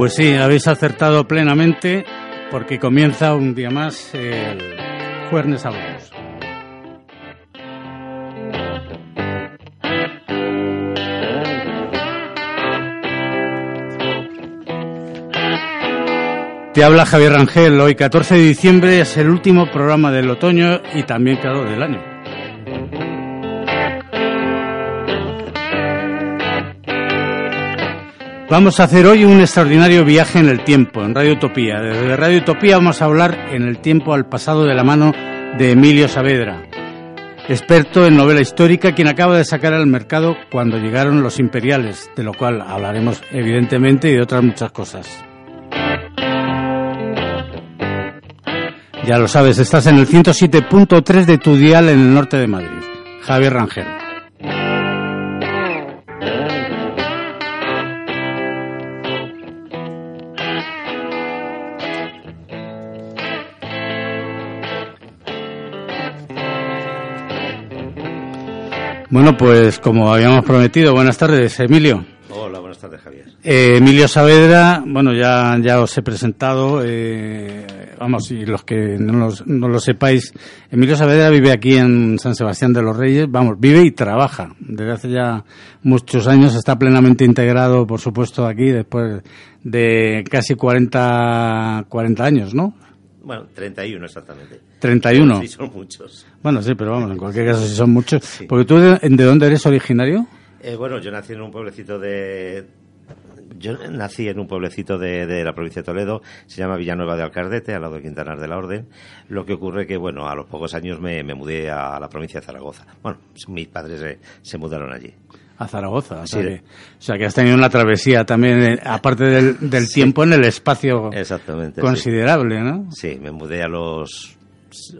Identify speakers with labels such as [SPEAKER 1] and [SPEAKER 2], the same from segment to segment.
[SPEAKER 1] Pues sí, habéis acertado plenamente porque comienza un día más el Jueves Hablamos. Te habla Javier Rangel. Hoy, 14 de diciembre, es el último programa del otoño y también, claro, del año. Vamos a hacer hoy un extraordinario viaje en el tiempo, en Radio Utopía. Desde Radio Utopía vamos a hablar en el tiempo al pasado de la mano de Emilio Saavedra, experto en novela histórica, quien acaba de sacar al mercado cuando llegaron los imperiales, de lo cual hablaremos evidentemente y de otras muchas cosas. Ya lo sabes, estás en el 107.3 de tu dial en el norte de Madrid. Javier Rangel. Bueno, pues como habíamos prometido, buenas tardes, Emilio.
[SPEAKER 2] Hola, buenas tardes, Javier.
[SPEAKER 1] Eh, Emilio Saavedra, bueno, ya, ya os he presentado, eh, vamos, y los que no, no, lo sepáis, Emilio Saavedra vive aquí en San Sebastián de los Reyes, vamos, vive y trabaja. Desde hace ya muchos años está plenamente integrado, por supuesto, aquí, después de casi 40, 40 años, ¿no?
[SPEAKER 2] Bueno, 31 exactamente.
[SPEAKER 1] 31.
[SPEAKER 2] Sí, son muchos.
[SPEAKER 1] Bueno, sí, pero vamos, en cualquier caso sí son muchos. Sí. Porque tú, de, ¿de, dónde eres originario?
[SPEAKER 2] Eh, bueno, yo nací en un pueblecito de... Yo nací en un pueblecito de, de, la provincia de Toledo, se llama Villanueva de Alcardete, al lado de Quintanar de la Orden. Lo que ocurre que, bueno, a los pocos años me, me mudé a la provincia de Zaragoza. Bueno, mis padres se, se mudaron allí.
[SPEAKER 1] A Zaragoza. O sea, sí. que, o sea, que, has tenido una travesía también, eh, aparte del, del sí. tiempo, en el espacio
[SPEAKER 2] Exactamente,
[SPEAKER 1] considerable,
[SPEAKER 2] sí.
[SPEAKER 1] ¿no?
[SPEAKER 2] Sí, me mudé a los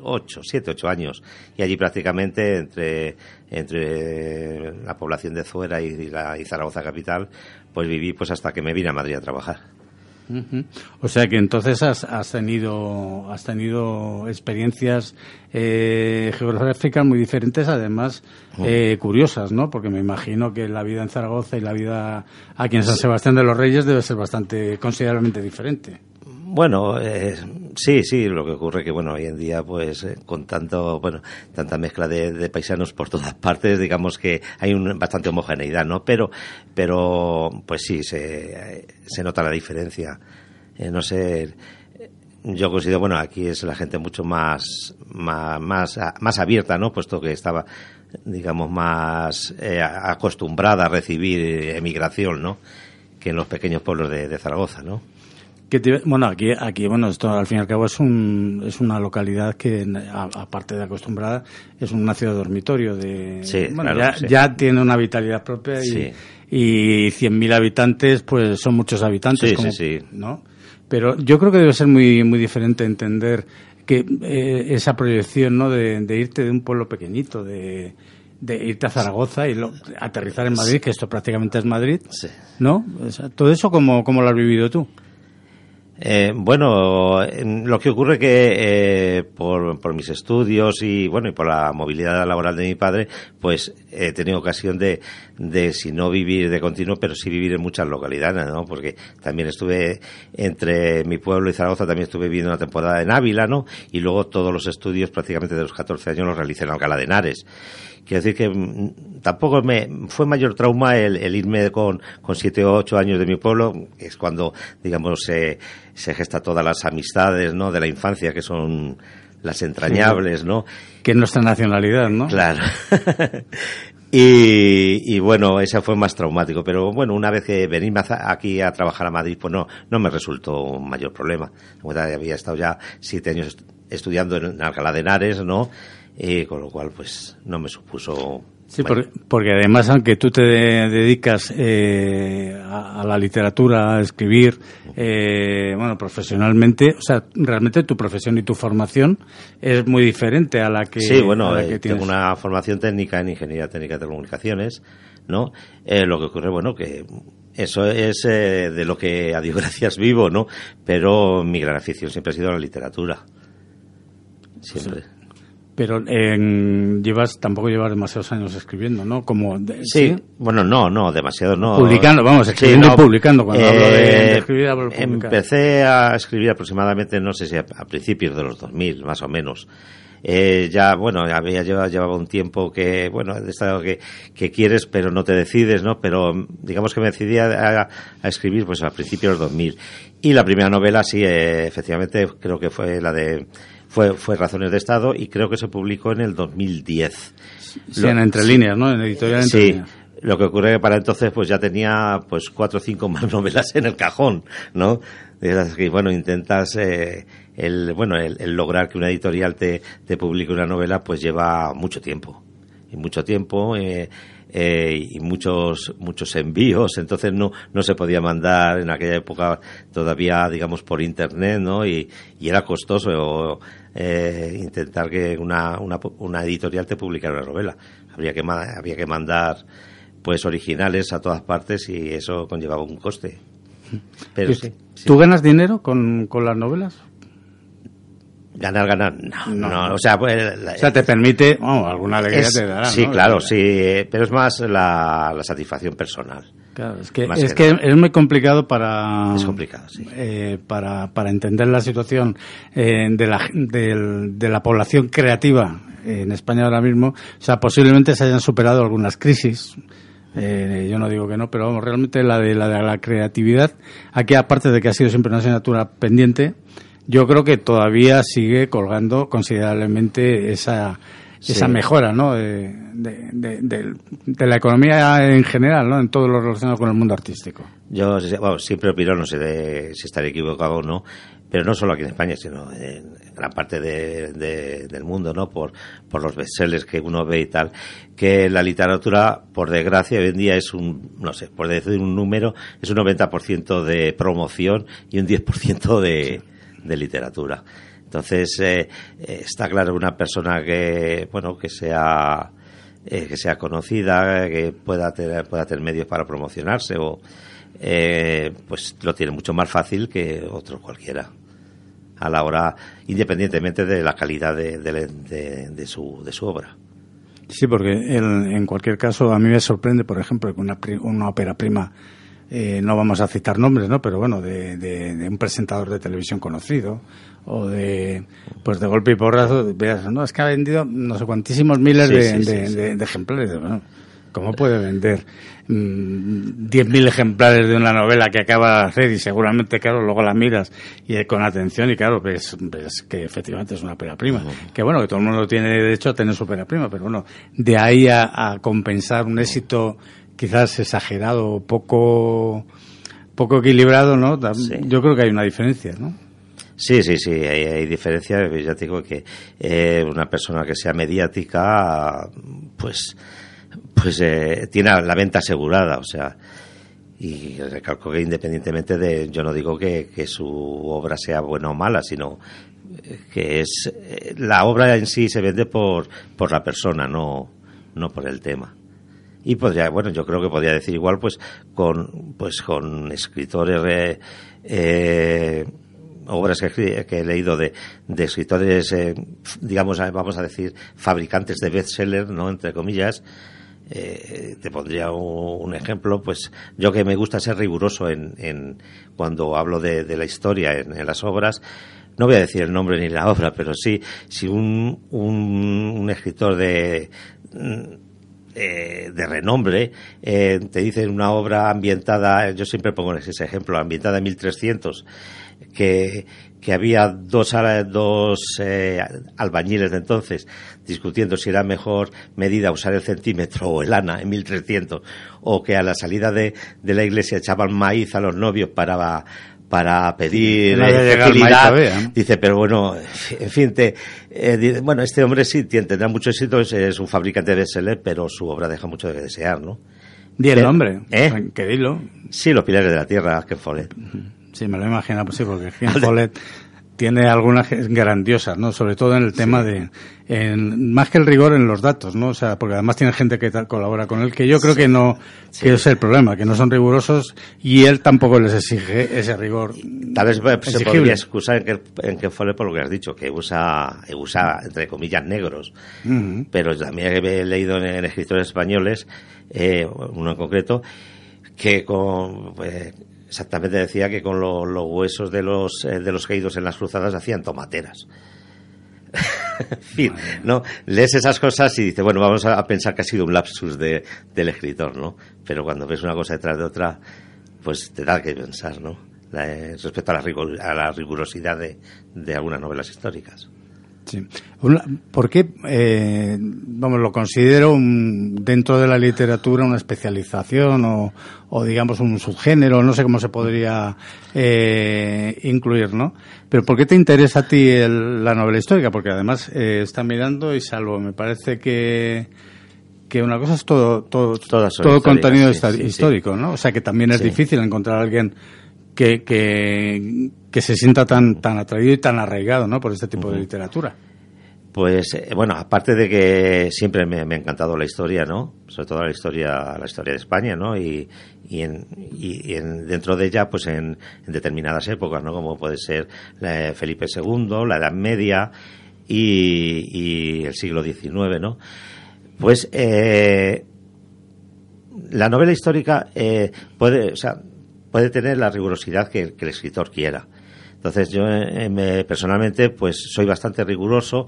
[SPEAKER 2] ocho, siete, ocho años y allí prácticamente entre entre la población de Zuera y, la, y Zaragoza capital, pues viví pues hasta que me vine a Madrid a trabajar.
[SPEAKER 1] Uh -huh. O sea que entonces has, has tenido has tenido experiencias eh, geográficas muy diferentes, además eh, curiosas, ¿no? Porque me imagino que la vida en Zaragoza y la vida aquí en San Sebastián de los Reyes debe ser bastante considerablemente diferente.
[SPEAKER 2] Bueno, eh, sí, sí, lo que ocurre que, bueno, hoy en día, pues, eh, con tanto, bueno, tanta mezcla de, paisanos por todas partes, digamos que hay un, bastante homogeneidad, ¿no? Pero, pero, pues sí, se, se nota la diferencia. Eh, no sé, yo considero, bueno, aquí es la gente mucho más, más, más, más abierta, ¿no? Puesto que estaba, digamos, más eh, acostumbrada a recibir emigración, ¿no? Que en los pequeños pueblos de Zaragoza, ¿no?
[SPEAKER 1] Que te, bueno, aquí, aquí, bueno, esto al fin y al cabo es, un, es una localidad que, aparte de acostumbrada, es una ciudad dormitorio. De,
[SPEAKER 2] sí,
[SPEAKER 1] bueno,
[SPEAKER 2] claro,
[SPEAKER 1] ya,
[SPEAKER 2] sí.
[SPEAKER 1] ya, tiene una vitalidad propia y,
[SPEAKER 2] sí.
[SPEAKER 1] y 100.000 habitantes, pues son muchos habitantes.
[SPEAKER 2] Sí,
[SPEAKER 1] como,
[SPEAKER 2] sí, sí.
[SPEAKER 1] ¿no? Pero yo creo que debe ser muy, muy diferente entender que eh, esa proyección, ¿no? De, de irte de un pueblo pequeñito, de de irte a Zaragoza y lo, aterrizar en Madrid, que esto prácticamente es Madrid,
[SPEAKER 2] sí.
[SPEAKER 1] ¿no? O sea, todo eso, ¿cómo, ¿cómo lo has vivido tú?
[SPEAKER 2] Eh, bueno, lo que ocurre que eh, por, por, mis estudios y bueno y por la movilidad laboral de mi padre, pues he tenido ocasión de, de si no vivir de continuo, pero sí vivir en muchas localidades, ¿no? Porque también estuve entre mi pueblo y Zaragoza, también estuve viviendo una temporada en Ávila, ¿no? Y luego todos los estudios prácticamente de los 14 años los realicé en Alcalá de Henares. Quiero decir que mm, tampoco me fue mayor trauma el, el irme con, con siete o ocho años de mi pueblo, que es cuando, digamos, se, se gesta todas las amistades, ¿no? De la infancia, que son las entrañables, ¿no?
[SPEAKER 1] Que es nuestra nacionalidad, ¿no?
[SPEAKER 2] Claro. y, y, bueno, ese fue más traumático. Pero bueno, una vez que venimos aquí a trabajar a Madrid, pues no, no me resultó un mayor problema. Había estado ya siete años estudiando en Alcalá de Henares, ¿no? Y con lo cual, pues no me supuso
[SPEAKER 1] Sí, porque, además, aunque tú te dedicas eh, a, la literatura, a escribir, eh, bueno, profesionalmente, o sea, realmente tu profesión y tu formación es muy diferente a la que.
[SPEAKER 2] Sí, bueno, eh, tengo una formación técnica en ingeniería técnica de telecomunicaciones, ¿no? lo que ocurre, bueno, que eso es de lo que a Dios gracias vivo, ¿no? Pero mi gran afición siempre ha sido la literatura. Siempre.
[SPEAKER 1] Pero en, llevas, tampoco llevas demasiados años escribiendo, ¿no? Como
[SPEAKER 2] sí, bueno, no, no, demasiado no.
[SPEAKER 1] Publicando, vamos, escribiendo y publicando. Cuando hablo de, eh, escribir, hablo
[SPEAKER 2] de Empecé a escribir aproximadamente, no sé si a, principios de los 2000, más o menos. Eh, ya, bueno, había llevado, llevaba un tiempo que, bueno, de estado que, que quieres, pero no te decides, ¿no? Pero digamos que me decidí a, a escribir, pues a principios de los 2000. Y la primera novela, sí, eh, efectivamente, creo que fue la de fue, fue Razones de Estado y creo que se publicó en el 2010.
[SPEAKER 1] Sí, en Entre Líneas, ¿no? En editorial Entre
[SPEAKER 2] sí. Lo que ocurre que para entonces pues ya tenía pues cuatro o cinco más novelas en el cajón, ¿no? que, bueno, intentas eh, el, bueno, el, lograr que una editorial te, te publique una novela pues lleva mucho tiempo. Y mucho tiempo, eh, eh, y muchos muchos envíos entonces no no se podía mandar en aquella época todavía digamos por internet no y, y era costoso eh, intentar que una, una, una, editorial te publicara una novela habría que había que mandar pues originales a todas partes y eso conllevaba un coste
[SPEAKER 1] pero ¿Tú ganas dinero con, con las novelas?
[SPEAKER 2] Ganar, ganar, no, no, o sea, pues,
[SPEAKER 1] o sea, te permite, alguna alegría te dará.
[SPEAKER 2] Sí, claro, sí, pero es más la, la satisfacción personal.
[SPEAKER 1] Claro, es que, es, que, es muy complicado para,
[SPEAKER 2] es complicado, sí.
[SPEAKER 1] eh, para, para entender la situación eh, de, la, de, de la población creativa en España ahora mismo. O sea, posiblemente se hayan superado algunas crisis, eh, yo no digo que no, pero vamos, realmente la de la, de la creatividad, aquí aparte de que ha sido siempre una asignatura pendiente, yo creo que todavía sigue colgando considerablemente esa, esa mejora ¿no? De, de, la economía en general, ¿no? en todo lo relacionado con el mundo artístico.
[SPEAKER 2] Yo siempre opino, no sé de, si estaré equivocado o no, pero no solo aquí en España, sino en gran parte del mundo, ¿no? Por, por los bestsellers que uno ve y tal, que la literatura, por desgracia, hoy en día es un, no sé, por decir un número, es un 90% de promoción y un 10% de, de literatura. Entonces, eh, eh, está claro una persona que, bueno, que sea, eh, que sea conocida, que pueda tener, pueda tener medios para promocionarse o, pues lo tiene mucho más fácil que otro cualquiera a la hora, independientemente de la calidad de, de, su, de su obra.
[SPEAKER 1] Sí, porque en cualquier caso a mí me sorprende, por ejemplo, que una, una ópera prima eh, no vamos a citar nombres, ¿no? Pero bueno, de, de, un presentador de televisión conocido o de, pues de golpe y porrazo, veas, no, es que ha vendido no sé cuantísimos miles de, ejemplares. ¿Cómo puede vender mm, 10.000 ejemplares de una novela que acaba de hacer y seguramente, claro, luego la miras y con atención y claro, ves, ves que efectivamente es una pera prima. Que bueno, que todo el mundo tiene derecho a tener su pera prima, pero bueno, de ahí a compensar un éxito quizás exagerado, poco, poco equilibrado, ¿no? Yo creo que hay una diferencia, ¿no?
[SPEAKER 2] Sí, sí, sí, hay, hay diferencia. Ya te digo que eh, una persona que sea mediática, pues, pues eh, tiene la venta asegurada, o sea, y recalco que independientemente de, yo no digo que, que su obra sea buena o mala, sino eh, que es la obra en sí se vende por, por la persona, no, no por el tema y podría bueno yo creo que podría decir igual pues con pues con escritores eh, eh obras que, he leído de, de escritores eh, digamos vamos a decir fabricantes de bestseller no entre comillas eh, te pondría un, ejemplo pues yo que me gusta ser riguroso en, en cuando hablo de, de la historia en, en las obras no voy a decir el nombre ni la obra, pero sí, si un, un, un escritor de, eh, de renombre, eh, te dicen una obra ambientada, yo siempre pongo ese ejemplo, ambientada en 1300, que, que había dos, dos eh, albañiles de entonces discutiendo si era mejor medida usar el centímetro o el ana en 1300, o que a la salida de, de la iglesia echaban maíz a los novios para para pedir fertilidad. Dice, pero bueno, en fin, te, eh, bueno, este hombre sí tendrá mucho éxito, es, un fabricante de bestseller, pero su obra deja mucho de desear, ¿no?
[SPEAKER 1] Di el nombre, ¿Eh? que dilo.
[SPEAKER 2] Sí, Los Pilares de la Tierra, Ken Follett.
[SPEAKER 1] Sí, me lo imagino, pues sí, porque Ken Follett tiene algunas grandiosas, ¿no? Sobre todo en el tema de, en, más que el rigor en los datos, ¿no? O sea, porque además tiene gente que colabora con él, que yo creo que no, que es el problema, que no son rigurosos y él tampoco les exige ese rigor.
[SPEAKER 2] Tal vez se podría excusar en que, en que fue por lo que has dicho, que usa, usa entre comillas negros, pero también he leído en, escritores españoles, eh, uno en concreto, que con, pues, exactamente decía que con los huesos de los, eh, de los caídos en las cruzadas hacían tomateras. en fin, ¿no? Lees esas cosas y dices, bueno, vamos a pensar que ha sido un lapsus de, del escritor, ¿no? Pero cuando ves una cosa detrás de otra, pues te da que pensar, ¿no? Eh, respecto a la, a la rigurosidad de, de algunas novelas históricas.
[SPEAKER 1] Sí. ¿Por qué, eh, vamos, lo considero dentro de la literatura una especialización o, o, digamos un subgénero, no sé cómo se podría eh, incluir, ¿no? Pero ¿por qué te interesa a ti la novela histórica? Porque además eh, está mirando y salvo, me parece que que una cosa es todo todo, todo contenido histórico, ¿no? O sea que también es difícil encontrar a alguien que, que, que, se sienta tan, tan atraído y tan arraigado ¿no? por este tipo de literatura.
[SPEAKER 2] Pues eh, bueno, aparte de que siempre me, ha encantado la historia, ¿no? Sobre todo la historia, la historia de España, ¿no? Y, y, en, y, en, dentro de ella, pues en, determinadas épocas, ¿no? Como puede ser Felipe II, la Edad Media y, el siglo XIX, ¿no? Pues eh, la novela histórica eh, puede, o sea, puede tener la rigurosidad que, el escritor quiera. Entonces yo eh, personalmente pues soy bastante riguroso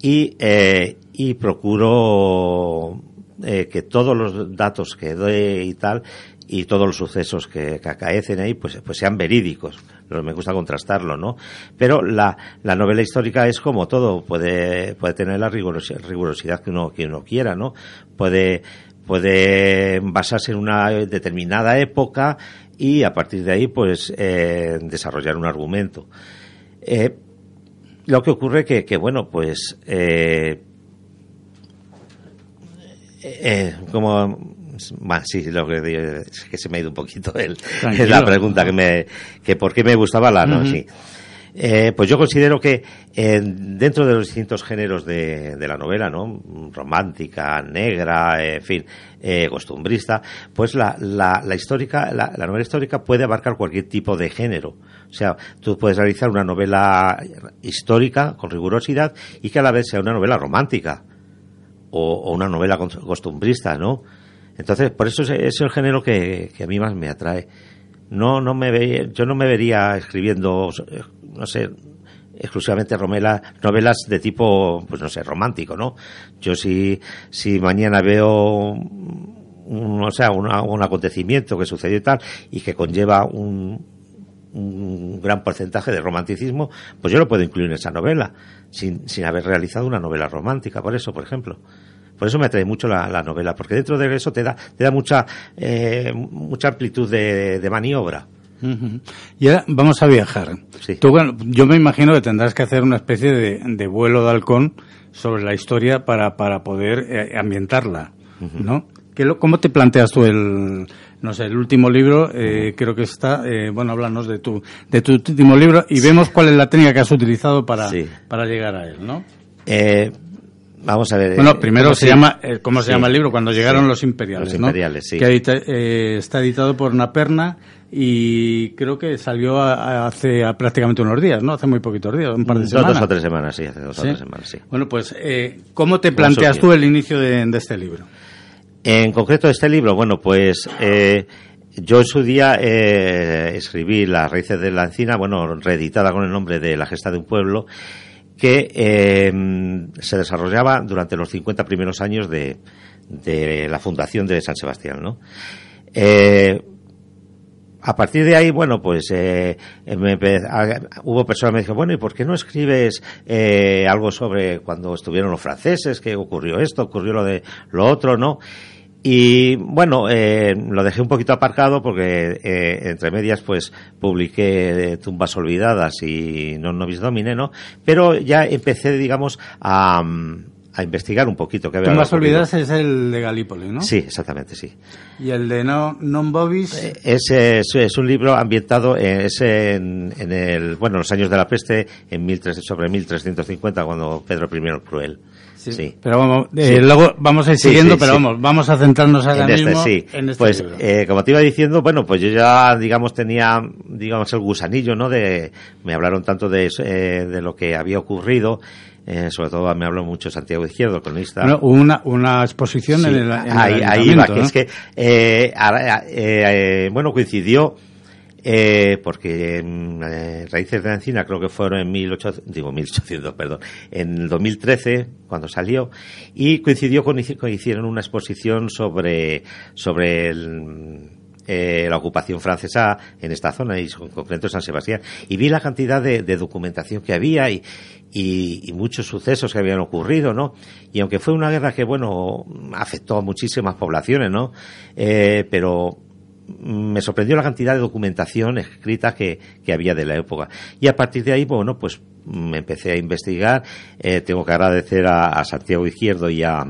[SPEAKER 2] y, eh, y procuro eh, que todos los datos que doy y tal y todos los sucesos que, acaecen ahí pues, pues sean verídicos. Me gusta contrastarlo, ¿no? Pero la, la novela histórica es como todo, puede, puede tener la rigurosidad que uno, que uno quiera, ¿no? Puede, puede basarse en una determinada época y a partir de ahí pues eh, desarrollar un argumento. Eh, lo que ocurre que, que bueno, pues eh, como sí, lo que, que se me ha ido un poquito el, la pregunta que me que por qué me gustaba la no, sí. Eh, pues yo considero que eh, dentro de los distintos géneros de, la novela, ¿no? Romántica, negra, en fin, eh, costumbrista, pues la, la, la histórica, la, la, novela histórica puede abarcar cualquier tipo de género. O sea, tú puedes realizar una novela histórica con rigurosidad y que a la vez sea una novela romántica o, una novela costumbrista, ¿no? Entonces, por eso es, el género que, que a mí más me atrae no no me ve, yo no me vería escribiendo no sé, exclusivamente romela, novelas de tipo, pues no sé, romántico, ¿no? Yo si, si mañana veo un, o sea, un acontecimiento que sucedió y tal, y que conlleva un, un gran porcentaje de romanticismo, pues yo lo puedo incluir en esa novela, sin, sin haber realizado una novela romántica, por eso, por ejemplo. Por eso me atrae mucho la, novela, porque dentro de eso te da, te da mucha, eh, mucha amplitud de, de maniobra.
[SPEAKER 1] Y ahora vamos a viajar. yo me imagino que tendrás que hacer una especie de, vuelo de halcón sobre la historia para, para poder eh, ambientarla, ¿no? ¿Cómo te planteas tú el, no sé, el último libro? Eh, creo que está, eh, bueno, háblanos de tu, de tu último libro y vemos cuál es la técnica que has utilizado para, para llegar a él, ¿no?
[SPEAKER 2] Vamos a ver.
[SPEAKER 1] Bueno, primero se llama, ¿cómo se llama el libro? Cuando llegaron los imperiales,
[SPEAKER 2] los imperiales, sí.
[SPEAKER 1] Que está editado por Naperna y creo que salió hace prácticamente unos días, ¿no? Hace muy poquitos días, un par de semanas.
[SPEAKER 2] Dos o tres semanas, sí, hace dos o tres semanas, sí.
[SPEAKER 1] Bueno, pues, eh, ¿cómo te planteas tú el inicio de, este libro?
[SPEAKER 2] En concreto, este libro, bueno, pues, eh, yo en su día eh, escribí Las raíces de la encina, bueno, reeditada con el nombre de La gesta de un pueblo, que eh, se desarrollaba durante los 50 primeros años de, de la fundación de San Sebastián, ¿no? Eh, a partir de ahí, bueno, pues eh, hubo personas que me dijeron, bueno, ¿y por qué no escribes eh, algo sobre cuando estuvieron los franceses, que ocurrió esto, ocurrió lo de lo otro, ¿no? Y bueno, eh, lo dejé un poquito aparcado porque eh, entre medias pues publiqué Tumbas Olvidadas y Non Novis Domine, ¿no? Pero ya empecé, digamos, a, a investigar un poquito.
[SPEAKER 1] Que Tumbas Olvidadas es el de Galípoli, ¿no?
[SPEAKER 2] Sí, exactamente, sí.
[SPEAKER 1] ¿Y el de no, Non Bobis?
[SPEAKER 2] Eh, ese es, un libro ambientado es en, en, el, bueno, los años de la peste, en 13, sobre 1350, cuando Pedro I el Cruel.
[SPEAKER 1] Sí. Pero vamos, eh, luego vamos a ir siguiendo, pero vamos, vamos a centrarnos ahora
[SPEAKER 2] en
[SPEAKER 1] este, mismo
[SPEAKER 2] en este Pues, eh, como te iba diciendo, bueno, pues yo ya, digamos, tenía, digamos, el gusanillo, ¿no? De, me hablaron tanto de, eh, de lo que había ocurrido. Eh, sobre todo me habló mucho Santiago Izquierdo, cronista.
[SPEAKER 1] Bueno, una, una exposición en el, en ahí,
[SPEAKER 2] ahí va, que es que, eh, eh, bueno, coincidió eh, porque en eh, Raíces de la Encina creo que fueron en 1800, digo 1800, perdón, en 2013 cuando salió y coincidió con hicieron una exposición sobre sobre el, eh, la ocupación francesa en esta zona y en concreto San Sebastián y vi la cantidad de, documentación que había y, muchos sucesos que habían ocurrido, ¿no? Y aunque fue una guerra que, bueno, afectó a muchísimas poblaciones, ¿no? Eh, pero me sorprendió la cantidad de documentación escrita que, que, había de la época. Y a partir de ahí, bueno, pues me empecé a investigar. Eh, tengo que agradecer a, Santiago Izquierdo y a,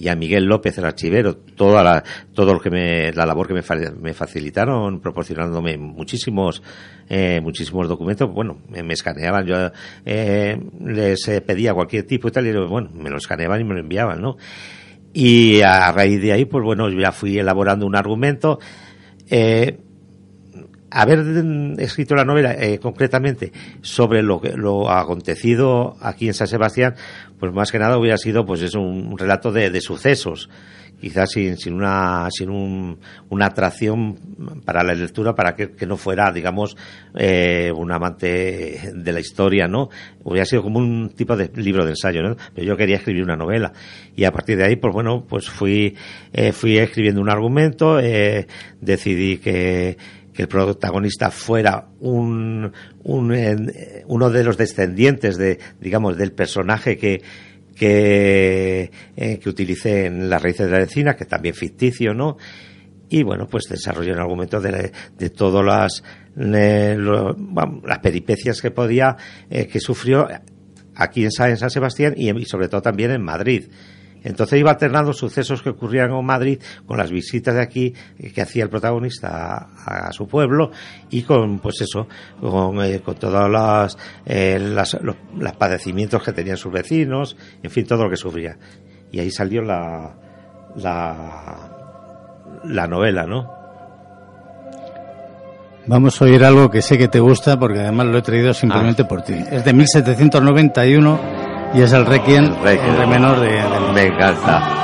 [SPEAKER 2] y a Miguel López, el archivero, toda la, todo lo que me, la labor que me, facilitaron, proporcionándome muchísimos, eh, muchísimos documentos. Bueno, me, escaneaban, yo eh, les pedía cualquier tipo y tal, y bueno, me lo escaneaban y me lo enviaban, ¿no? Y a raíz de ahí, pues bueno, ya fui elaborando un argumento eh, haber escrito la novela eh, concretamente sobre lo que lo acontecido aquí en San Sebastián, pues más que nada hubiera sido pues es un, relato de, de, sucesos, quizás sin, sin una sin un, una atracción para la lectura para que, que no fuera digamos eh, un amante de la historia, ¿no? Hubiera sido como un tipo de libro de ensayo, ¿no? Pero yo quería escribir una novela y a partir de ahí pues bueno pues fui eh, fui escribiendo un argumento, eh, decidí que que el protagonista fuera un, un eh, uno de los descendientes de, digamos, del personaje que, que, eh, que utilicé en las raíces de la encina, que también ficticio, ¿no? Y bueno, pues desarrollé un argumento de, de todas las, lo, las peripecias que podía, eh, que sufrió aquí en San, Sebastián y sobre todo también en Madrid. Entonces iba alternando sucesos que ocurrían en Madrid con las visitas de aquí que hacía el protagonista a, a su pueblo y con, pues eso, con, eh, con todos las, eh, las, los, los, padecimientos que tenían sus vecinos, en fin, todo lo que sufría. Y ahí salió la, la, la novela, ¿no?
[SPEAKER 1] Vamos a oír algo que sé que te gusta porque además lo he traído simplemente ah. por ti. Es de 1791 y es el Requiem, el, Requiem. el re menor de, de...
[SPEAKER 2] Me encanta.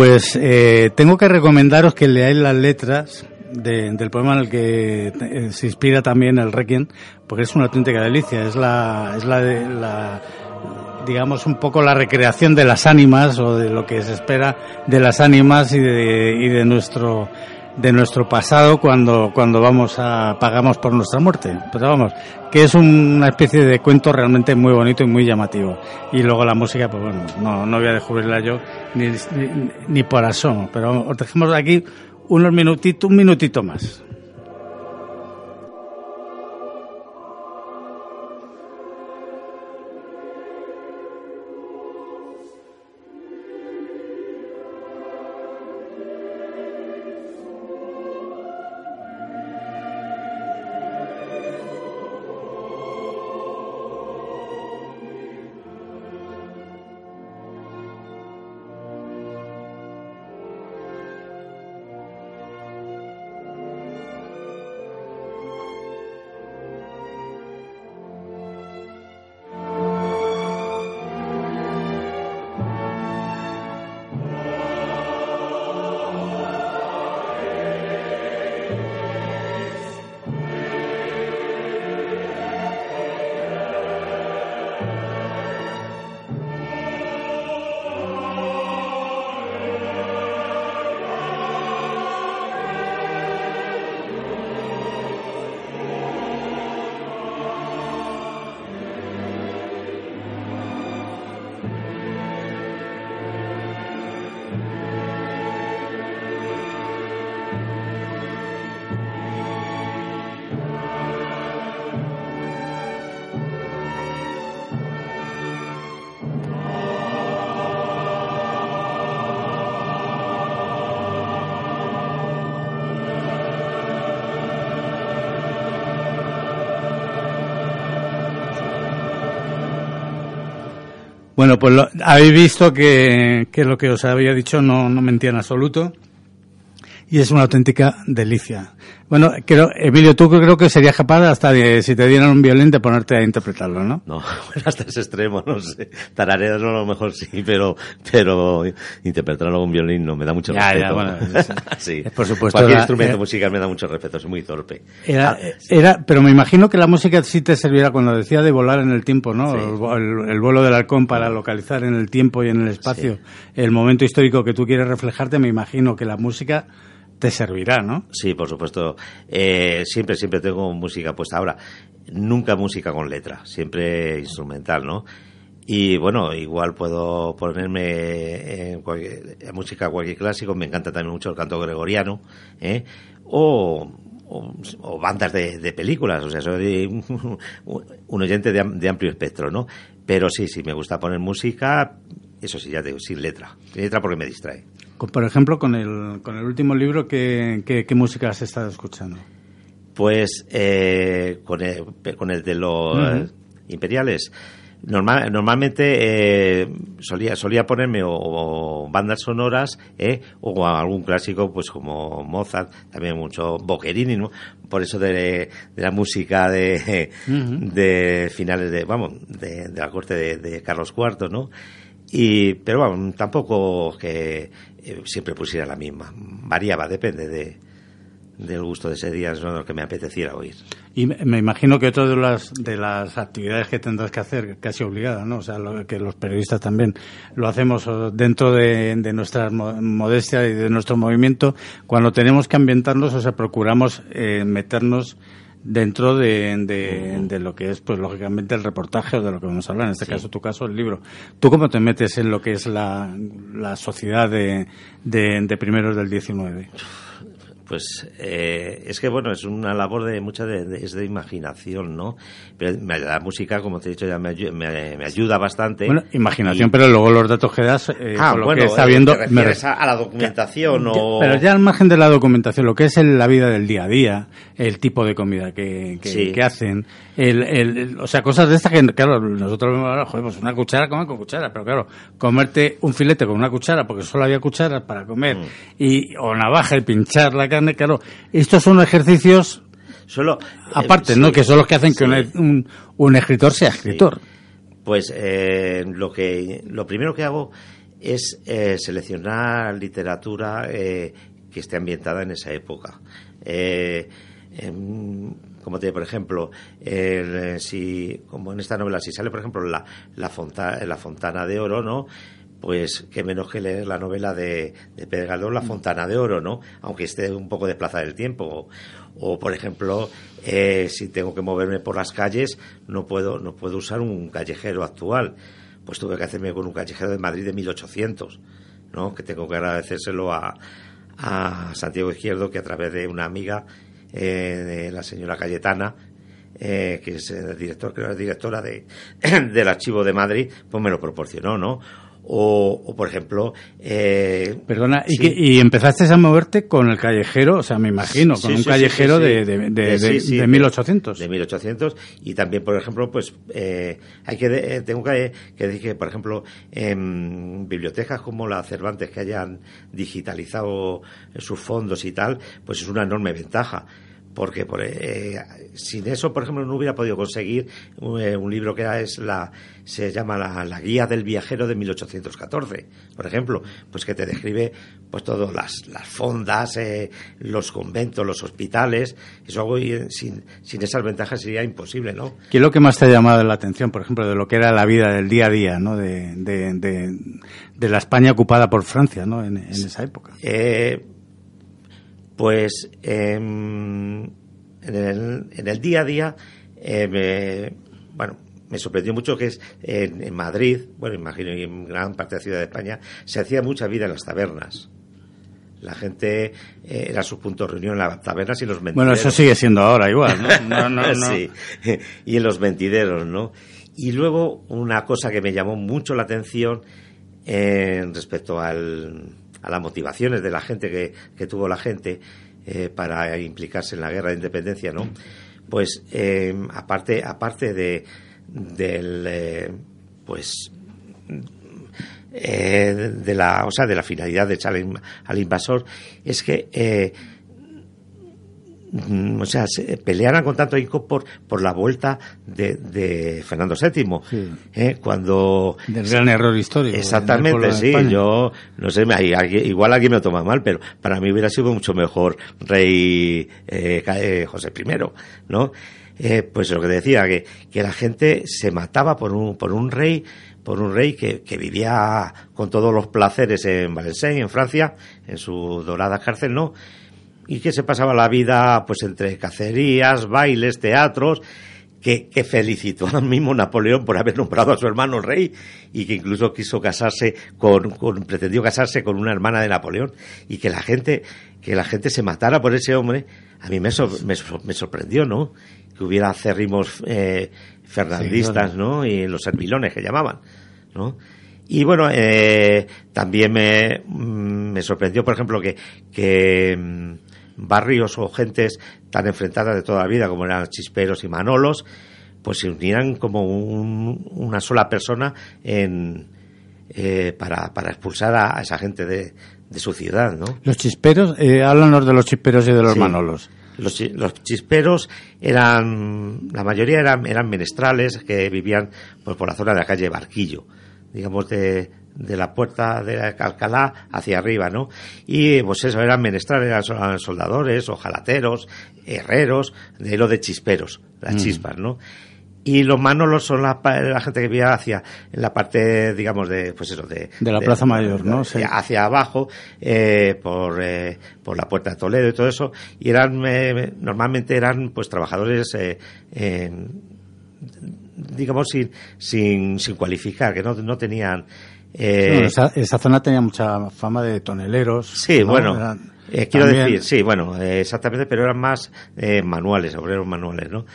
[SPEAKER 1] Pues eh, tengo que recomendaros que leáis las letras del poema en el que eh, se inspira también el Requiem, porque es una auténtica delicia. Es la, es la, de, la digamos, un poco la recreación de las ánimas o de lo que se espera de las ánimas y de, y de nuestro de nuestro pasado cuando cuando vamos a pagamos por nuestra muerte. Pero vamos que es una especie de cuento realmente muy bonito y muy llamativo. Y luego la música pues bueno no no voy a descubrirla yo ni, ni, ni por asomo. Pero os dejemos aquí unos minutitos un minutito más pues lo, habéis visto que, que, lo que os había dicho no, no mentía en absoluto y es una auténtica delicia. Bueno, creo, Emilio, tú creo que serías capaz hasta de, si te dieran un violín, de ponerte a interpretarlo, ¿no?
[SPEAKER 2] No, hasta ese extremo, no sé. Tararearlo a lo mejor sí, pero, pero interpretarlo con un violín no, me da mucho
[SPEAKER 1] ya,
[SPEAKER 2] respeto.
[SPEAKER 1] Ya, bueno,
[SPEAKER 2] sí.
[SPEAKER 1] Por supuesto.
[SPEAKER 2] Cualquier
[SPEAKER 1] era,
[SPEAKER 2] instrumento
[SPEAKER 1] era,
[SPEAKER 2] musical me da mucho respeto, soy muy torpe.
[SPEAKER 1] Era, era, pero me imagino que la música sí te servirá cuando decía de volar en el tiempo, ¿no?
[SPEAKER 2] Sí.
[SPEAKER 1] El, el, vuelo del halcón para localizar en el tiempo y en el espacio el momento histórico que tú quieres reflejarte, me imagino que la música te servirá, ¿no?
[SPEAKER 2] Sí, por supuesto. Eh, siempre, siempre tengo música puesta. Ahora, nunca música con letra, siempre instrumental, ¿no? Y bueno, igual puedo ponerme en, cualquier, música cualquier clásico, me encanta también mucho el canto gregoriano, ¿eh? O, bandas de, de, películas, o sea, soy un, un oyente de, de, amplio espectro, ¿no? Pero sí, sí, me gusta poner música, eso sí, ya te digo, sin letra. Sin letra porque me distrae.
[SPEAKER 1] Por ejemplo, con el, con el último libro, ¿qué, qué, qué música has estado escuchando?
[SPEAKER 2] Pues eh, con, el, con el de los uh -huh. imperiales. Normal, normalmente eh, solía, solía ponerme o, o bandas sonoras eh, o algún clásico pues como Mozart, también mucho Boccherini, ¿no? por eso de, de la música de, uh -huh. de finales de, vamos, de, de la corte de, de, Carlos IV, ¿no? Y, pero bueno, tampoco que eh, siempre pusiera la misma, variaba, depende de, del gusto de ese día, es lo que me apeteciera oír.
[SPEAKER 1] Y me imagino que otra de las, de las actividades que tendrás que hacer, casi obligada, ¿no? O sea, lo, que los periodistas también lo hacemos dentro de, de nuestra modestia y de nuestro movimiento, cuando tenemos que ambientarnos, o sea, procuramos eh, meternos dentro de, de, de, lo que es, pues lógicamente, el reportaje o de lo que vamos a hablar, en este sí. caso, tu caso, el libro. ¿Tú cómo te metes en lo que es la, la sociedad de, de, de primeros del 19?
[SPEAKER 2] Pues eh, es que bueno, es una labor de mucha de, de, es de imaginación, ¿no? Pero la música, como te he dicho, ya me, me, me ayuda bastante.
[SPEAKER 1] Bueno, imaginación, y... pero luego los datos que das, eh,
[SPEAKER 2] ah,
[SPEAKER 1] lo
[SPEAKER 2] bueno,
[SPEAKER 1] que está viendo,
[SPEAKER 2] te me a, a la documentación o...
[SPEAKER 1] Pero ya al margen de la documentación, lo que es el, la vida del día a día, el tipo de comida que, que,
[SPEAKER 2] sí.
[SPEAKER 1] que hacen, el, el, el, o sea, cosas de estas que, claro, nosotros vemos ahora, joder, pues una cuchara, come con cuchara, pero claro, comerte un filete con una cuchara, porque solo había cucharas para comer, mm. y, o navaja y pinchar la carne, claro, estos son ejercicios
[SPEAKER 2] solo
[SPEAKER 1] aparte,
[SPEAKER 2] eh, sí,
[SPEAKER 1] ¿no? Que son los que hacen que un, un, escritor sea escritor.
[SPEAKER 2] Sí. Pues eh, lo que lo primero que hago es eh, seleccionar literatura eh, que esté ambientada en esa época. Eh, como te por ejemplo, si, como en esta novela, si sale, por ejemplo, la, la, Fontana de Oro, ¿no? pues qué menos que leer la novela de, de Pedro Galdós, La Fontana de Oro, ¿no? Aunque esté un poco desplazada del tiempo. O, por ejemplo, si tengo que moverme por las calles, no puedo, no puedo usar un callejero actual pues tuve que hacerme con un callejero de Madrid de 1800, ¿no? Que tengo que agradecérselo a, a Santiago Izquierdo, que a través de una amiga, eh, de la señora Cayetana, eh, que es el director, que era directora de, del archivo de Madrid, pues me lo proporcionó, ¿no? O, por ejemplo... Eh,
[SPEAKER 1] Perdona, ¿y, empezaste a moverte con el callejero, o sea, me imagino, con un callejero de, de, de, de, 1800.
[SPEAKER 2] De 1800. Y también, por ejemplo, pues eh, hay que eh, tengo que, decir que, por ejemplo, en bibliotecas como la Cervantes que hayan digitalizado sus fondos y tal, pues es una enorme ventaja porque por, eh, sin eso, por ejemplo, no hubiera podido conseguir eh, un libro que es la, se llama la, Guía del Viajero de 1814, por ejemplo, pues que te describe pues todas las, las fondas, eh, los conventos, los hospitales, eso algo sin, sin esas ventajas sería imposible, ¿no?
[SPEAKER 1] ¿Qué es lo que más te ha llamado la atención, por ejemplo, de lo que era la vida del día a día, ¿no? De, de, de, la España ocupada por Francia, ¿no? En, en esa época.
[SPEAKER 2] Eh, pues em, en, el, día a día, eh, me, bueno, me sorprendió mucho que es en, Madrid, bueno, imagino y en gran parte de la ciudad de España, se hacía mucha vida en las tabernas. La gente eh, era su punto de reunión en las tabernas y los mentideros.
[SPEAKER 1] Bueno, eso sigue siendo ahora igual, ¿no?
[SPEAKER 2] sí, y en los mentideros, ¿no? Y luego una cosa que me llamó mucho la atención eh, respecto al, a las motivaciones de la gente que, tuvo la gente eh, para implicarse en la guerra de independencia, ¿no? Pues eh, aparte, aparte de del eh, pues de la o sea de la finalidad de echar al invasor es que o sea, se pelearan con tanto ahínco por, por la vuelta de, de Fernando VII. ¿eh? Cuando...
[SPEAKER 1] Del gran error histórico.
[SPEAKER 2] Exactamente, sí. Yo, no sé, igual alguien me lo toma mal, pero para mí hubiera sido mucho mejor rey eh, eh José I, ¿no? Eh, pues lo que decía, que, que la gente se mataba por un, por un rey por un rey que, que, vivía con todos los placeres en Valenciennes, en Francia, en su dorada cárcel, ¿no? Y que se pasaba la vida pues entre cacerías, bailes, teatros, que, que, felicitó al mismo Napoleón por haber nombrado a su hermano rey y que incluso quiso casarse con, con, pretendió casarse con una hermana de Napoleón y que la gente que la gente se matara por ese hombre. A mí me, me, sorprendió no que hubiera acérrimos eh, fernandistas no y los sermilones que llamaban no y bueno eh, también me, mm, me sorprendió por ejemplo que que mm, barrios o gentes tan enfrentadas de toda la vida como eran Chisperos y Manolos, pues se unieran como una sola persona en, eh, para, para, expulsar a, esa gente de, de, su ciudad, ¿no?
[SPEAKER 1] Los chisperos, eh, háblanos de los chisperos y de los manolos.
[SPEAKER 2] Los, los, chisperos eran, la mayoría eran, eran menestrales que vivían pues, por la zona de la calle Barquillo, digamos de, de la puerta de Alcalá hacia arriba, ¿no? Y pues eso, eran menestrales, eran soldadores, ojalateros, herreros, de lo de chisperos, las mm. chispas, ¿no? Y los manolos son la, gente que vivía hacia, en la parte, digamos, de, pues eso, de...
[SPEAKER 1] De la Plaza Mayor, ¿no?
[SPEAKER 2] Hacia abajo, eh, por, eh, por la Puerta de Toledo y todo eso, y eran, eh, normalmente eran, pues, trabajadores, eh, digamos, sin, sin, sin cualificar, que no, no tenían
[SPEAKER 1] eh, esa, zona tenía mucha fama de toneleros.
[SPEAKER 2] Sí, bueno, eh, quiero decir, sí, bueno, eh, exactamente, pero eran más manuales, obreros manuales, ¿no?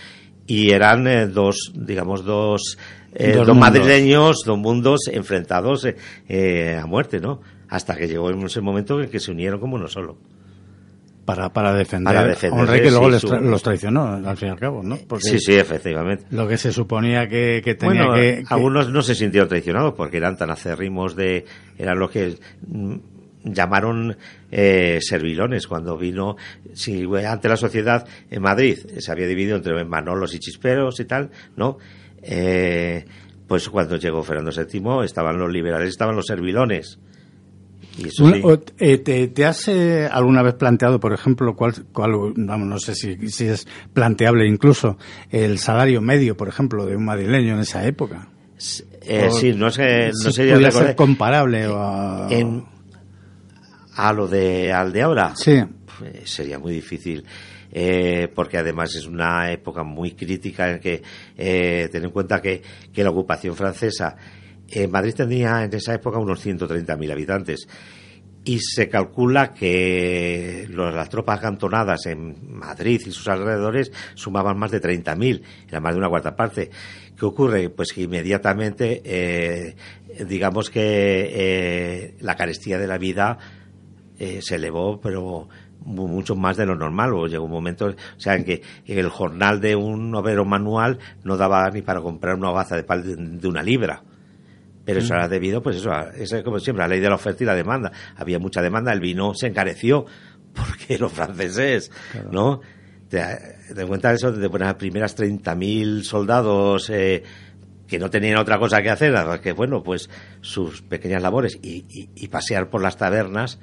[SPEAKER 2] Y eran dos, digamos, dos, dos, madrileños, dos mundos enfrentados a muerte, ¿no? Hasta que llegó ese momento en que se unieron como uno solo
[SPEAKER 1] para, para defender, a un rey que luego los traicionó, al fin y al cabo, ¿no?
[SPEAKER 2] sí, sí, efectivamente.
[SPEAKER 1] Lo que se suponía que, que tenía que,
[SPEAKER 2] Algunos no se sintieron traicionados porque eran tan acérrimos de... Eran lo que mm, llamaron eh, servilones cuando vino... Si ante la sociedad en Madrid se había dividido entre manolos y chisperos y tal, ¿no? Eh, pues cuando llegó Fernando VII estaban los liberales, estaban los servilones.
[SPEAKER 1] Eh, te, has eh, alguna vez planteado, por ejemplo, cuál, vamos, no sé si, si, es planteable incluso, el salario medio, por ejemplo, de un madrileño en esa época?
[SPEAKER 2] Eh, sí, no sé, no
[SPEAKER 1] sería ser comparable
[SPEAKER 2] a... a lo de al de ahora.
[SPEAKER 1] Sí.
[SPEAKER 2] Pues, sería muy difícil. porque además es una época muy crítica en que ten en cuenta que, que la ocupación francesa eh, Madrid tenía en esa época unos 130.000 habitantes y se calcula que las tropas acantonadas en Madrid y sus alrededores sumaban más de 30.000, era más de una cuarta parte. ¿Qué ocurre? Pues que inmediatamente, eh, digamos que eh, la carestía de la vida se elevó, pero mucho más de lo normal. O llegó un momento, o sea, en que el jornal de un obrero manual no daba ni para comprar una baza de pan de una libra pero eso mm. era debido, pues eso, es como siempre, la ley de la oferta y la demanda. Había mucha demanda, el vino se encareció porque los franceses, ¿no? Te, te cuenta eso de las primeras 30.000 soldados eh, que no tenían otra cosa que hacer, que bueno, pues sus pequeñas labores y, y, pasear por las tabernas,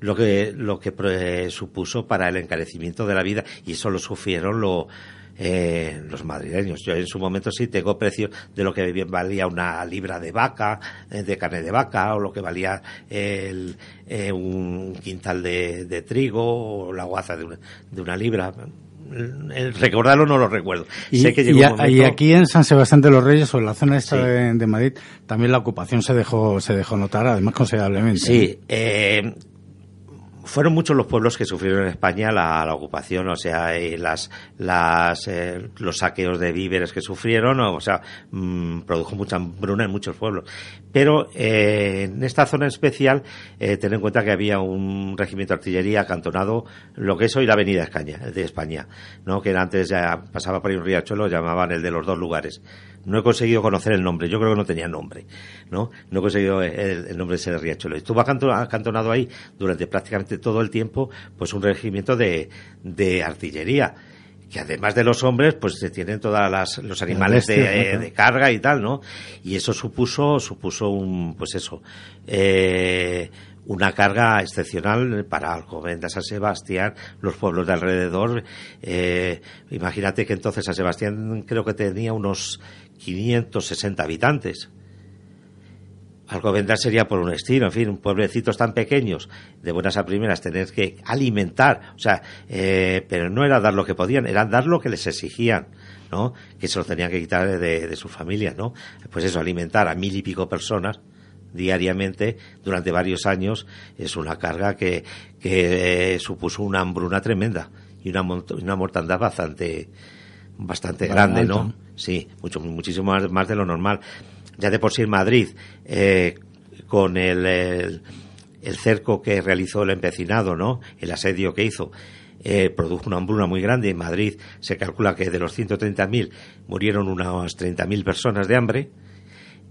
[SPEAKER 2] lo que, lo que eh, supuso para el encarecimiento de la vida, y eso lo sufrieron lo, eh, los madrileños. Yo en su momento sí tengo precios de lo que valía una libra de vaca, eh, de carne de vaca, o lo que valía el, eh, un quintal de, trigo, o la guaza de una, de una libra recordarlo no lo recuerdo.
[SPEAKER 1] Y, aquí en San Sebastián de los Reyes o en la zona esta de, Madrid también la ocupación se dejó se dejó notar además considerablemente.
[SPEAKER 2] Sí, eh, fueron muchos los pueblos que sufrieron en España la, ocupación, o sea, eh, las, las, eh, los saqueos de víveres que sufrieron, o, sea, mm, produjo mucha hambruna en muchos pueblos. Pero eh, en esta zona especial, ten en cuenta que había un regimiento de artillería acantonado, lo que es hoy la Avenida España, de España, ¿no? que antes ya pasaba por ahí un riachuelo, llamaban el de los dos lugares. No he conseguido conocer el nombre, yo creo que no tenía nombre, ¿no? No he conseguido el, nombre de ese riachuelo. Estuvo acantonado ahí durante prácticamente todo el tiempo, pues un regimiento de, de artillería que además de los hombres, pues se tienen todos los animales de, carga y tal, ¿no? Y eso supuso, supuso un, pues eso, eh, una carga excepcional para Alcobendas, San Sebastián, los pueblos de alrededor. Eh, imagínate que entonces San Sebastián creo que tenía unos 560 habitantes. Alcobendas sería por un estilo, en fin, pueblecitos tan pequeños, de buenas a primeras, tener que alimentar, o sea, eh, pero no era dar lo que podían, era dar lo que les exigían, ¿no? Que se lo tenían que quitar de, sus familias, ¿no? Pues eso, alimentar a mil y pico personas diariamente durante varios años es una carga que, que eh, supuso una hambruna tremenda y una, una mortandad bastante, bastante grande, ¿no? Sí, mucho, muchísimo más, de lo normal. Ya de por sí en Madrid, eh, con el, el, cerco que realizó el empecinado, ¿no? El asedio que hizo, eh, produjo una hambruna muy grande. En Madrid se calcula que de los 130.000 murieron unas 30.000 personas de hambre.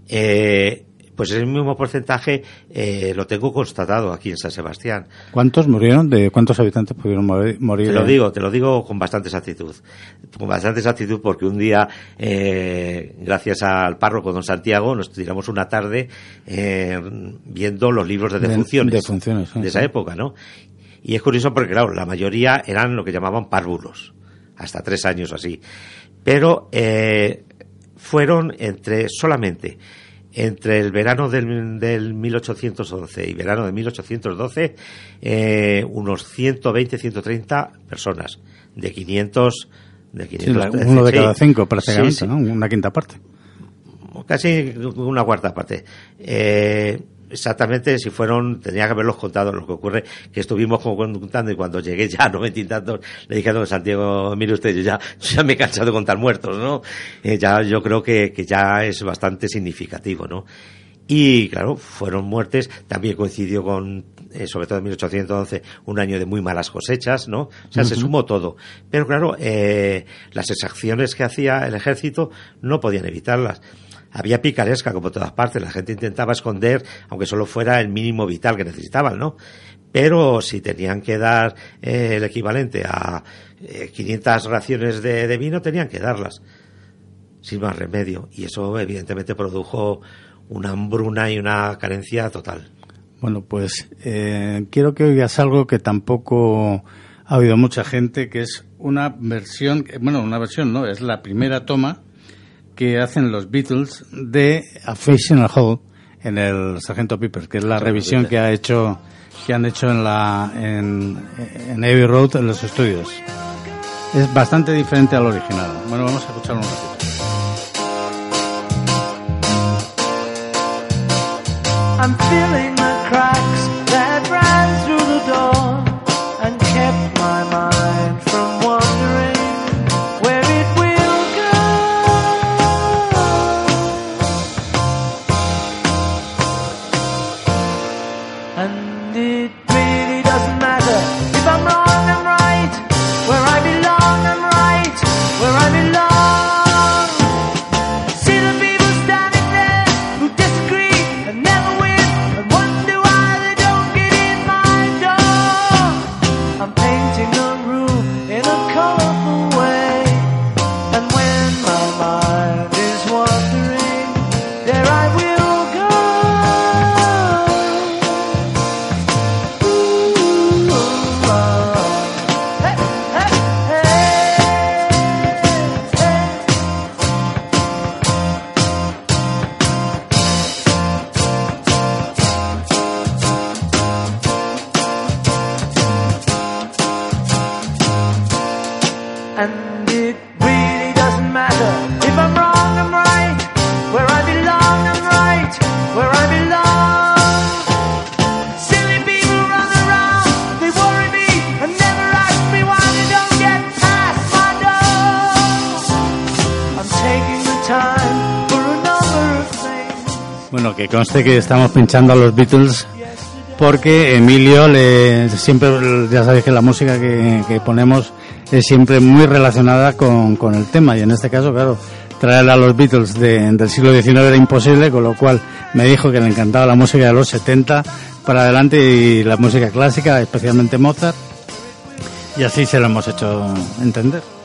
[SPEAKER 2] Eh, pues ese mismo porcentaje eh, lo tengo constatado aquí en San Sebastián.
[SPEAKER 1] ¿Cuántos murieron? ¿De cuántos habitantes pudieron morir?
[SPEAKER 2] Te lo digo, te lo digo con bastante exactitud. Con bastante exactitud porque un día, eh, gracias al párroco don Santiago, nos tiramos una tarde eh, viendo los libros de defunciones. De, esa época, ¿no? Y es curioso porque, claro, la mayoría eran lo que llamaban párvulos. Hasta tres años así. Pero fueron entre solamente entre el verano del, del 1811 y verano de 1812, eh, unos 120, 130 personas, de 500... De 500
[SPEAKER 1] uno de cada cinco, prácticamente, ¿no? Una quinta parte.
[SPEAKER 2] Casi una cuarta parte. Eh, exactamente si fueron, tenía que haberlos contado. Lo que ocurre que estuvimos contando y cuando llegué ya no metí tantos, le dije a don Santiago, mire usted, yo ya, ya me he cansado de contar muertos, ¿no? Eh, ya yo creo que, que ya es bastante significativo, ¿no? Y claro, fueron muertes, también coincidió con, eh, sobre todo en 1811, un año de muy malas cosechas, ¿no? O sea, se sumó todo. Pero claro, eh, las exacciones que hacía el ejército no podían evitarlas había picaresca como todas partes, la gente intentaba esconder, aunque solo fuera el mínimo vital que necesitaban, ¿no? Pero si tenían que dar eh, el equivalente a 500 eh, raciones de, vino, tenían que darlas. sin más remedio. Y eso evidentemente produjo una hambruna y una carencia total.
[SPEAKER 1] Bueno, pues eh, quiero que oigas algo que tampoco ha oído mucha gente, que es una versión, bueno, una versión no, es la primera toma que hacen los Beatles de A Face in a Hole en el Sargento Piper, que es la revisión que ha hecho que han hecho en la en, en Abbey Road en los estudios. Es bastante diferente al original. Bueno, vamos a escucharlo un ratito. I'm feeling conste que estamos pinchando a los Beatles porque Emilio le siempre ya sabéis que la música que, que ponemos es siempre muy relacionada con, con, el tema y en este caso claro traer a los Beatles de, del siglo XIX era imposible con lo cual me dijo que le encantaba la música de los 70 para adelante y la música clásica especialmente Mozart y así se lo hemos hecho entender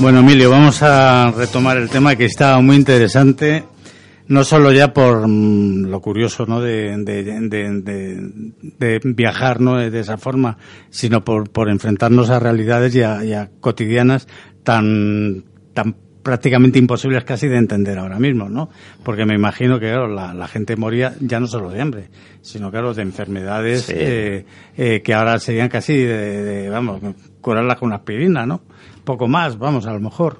[SPEAKER 1] Bueno, Emilio, vamos a retomar el tema que está muy interesante, no solo ya por mm, lo curioso ¿no? de, de, de, de, viajar ¿no? de esa forma, sino por, por enfrentarnos a realidades y a, y a cotidianas tan, tan prácticamente imposibles casi de entender ahora mismo, ¿no? Porque me imagino que claro, la, la, gente moría ya no solo de hambre, sino claro de enfermedades sí. eh, eh, que ahora serían casi de, de, vamos, curarlas con una aspirina, ¿no? Poco más, vamos, a lo mejor.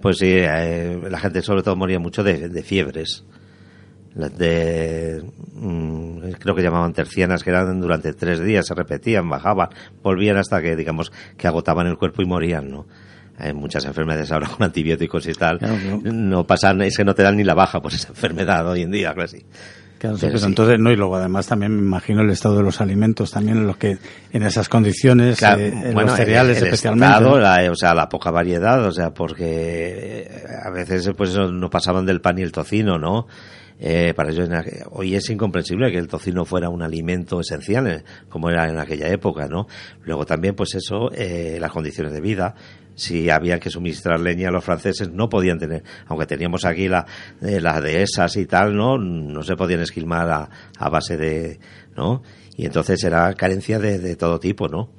[SPEAKER 2] Pues sí, eh, la gente sobre todo moría mucho de, de fiebres. Las de, mmm, creo que llamaban tercianas, que eran durante tres días, se repetían, bajaban, volvían hasta que, digamos, que agotaban el cuerpo y morían, ¿no? hay muchas enfermedades ahora con antibióticos y tal, claro, no. no pasan, es que no te dan ni la baja por esa enfermedad hoy en día, casi.
[SPEAKER 1] Claro, pero, pero sí. entonces no y luego además también me imagino el estado de los alimentos también en los que en esas condiciones claro, eh, en bueno, los cereales
[SPEAKER 2] el, el
[SPEAKER 1] especialmente.
[SPEAKER 2] estado, la, o sea la poca variedad o sea porque a veces pues no pasaban del pan y el tocino no eh, para ellos hoy es incomprensible que el tocino fuera un alimento esencial eh, como era en aquella época no luego también pues eso eh, las condiciones de vida si había que suministrar leña a los franceses no podían tener aunque teníamos aquí la eh, las dehesas y tal no no se podían esquilmar a, a base de no y entonces era carencia de, de todo tipo no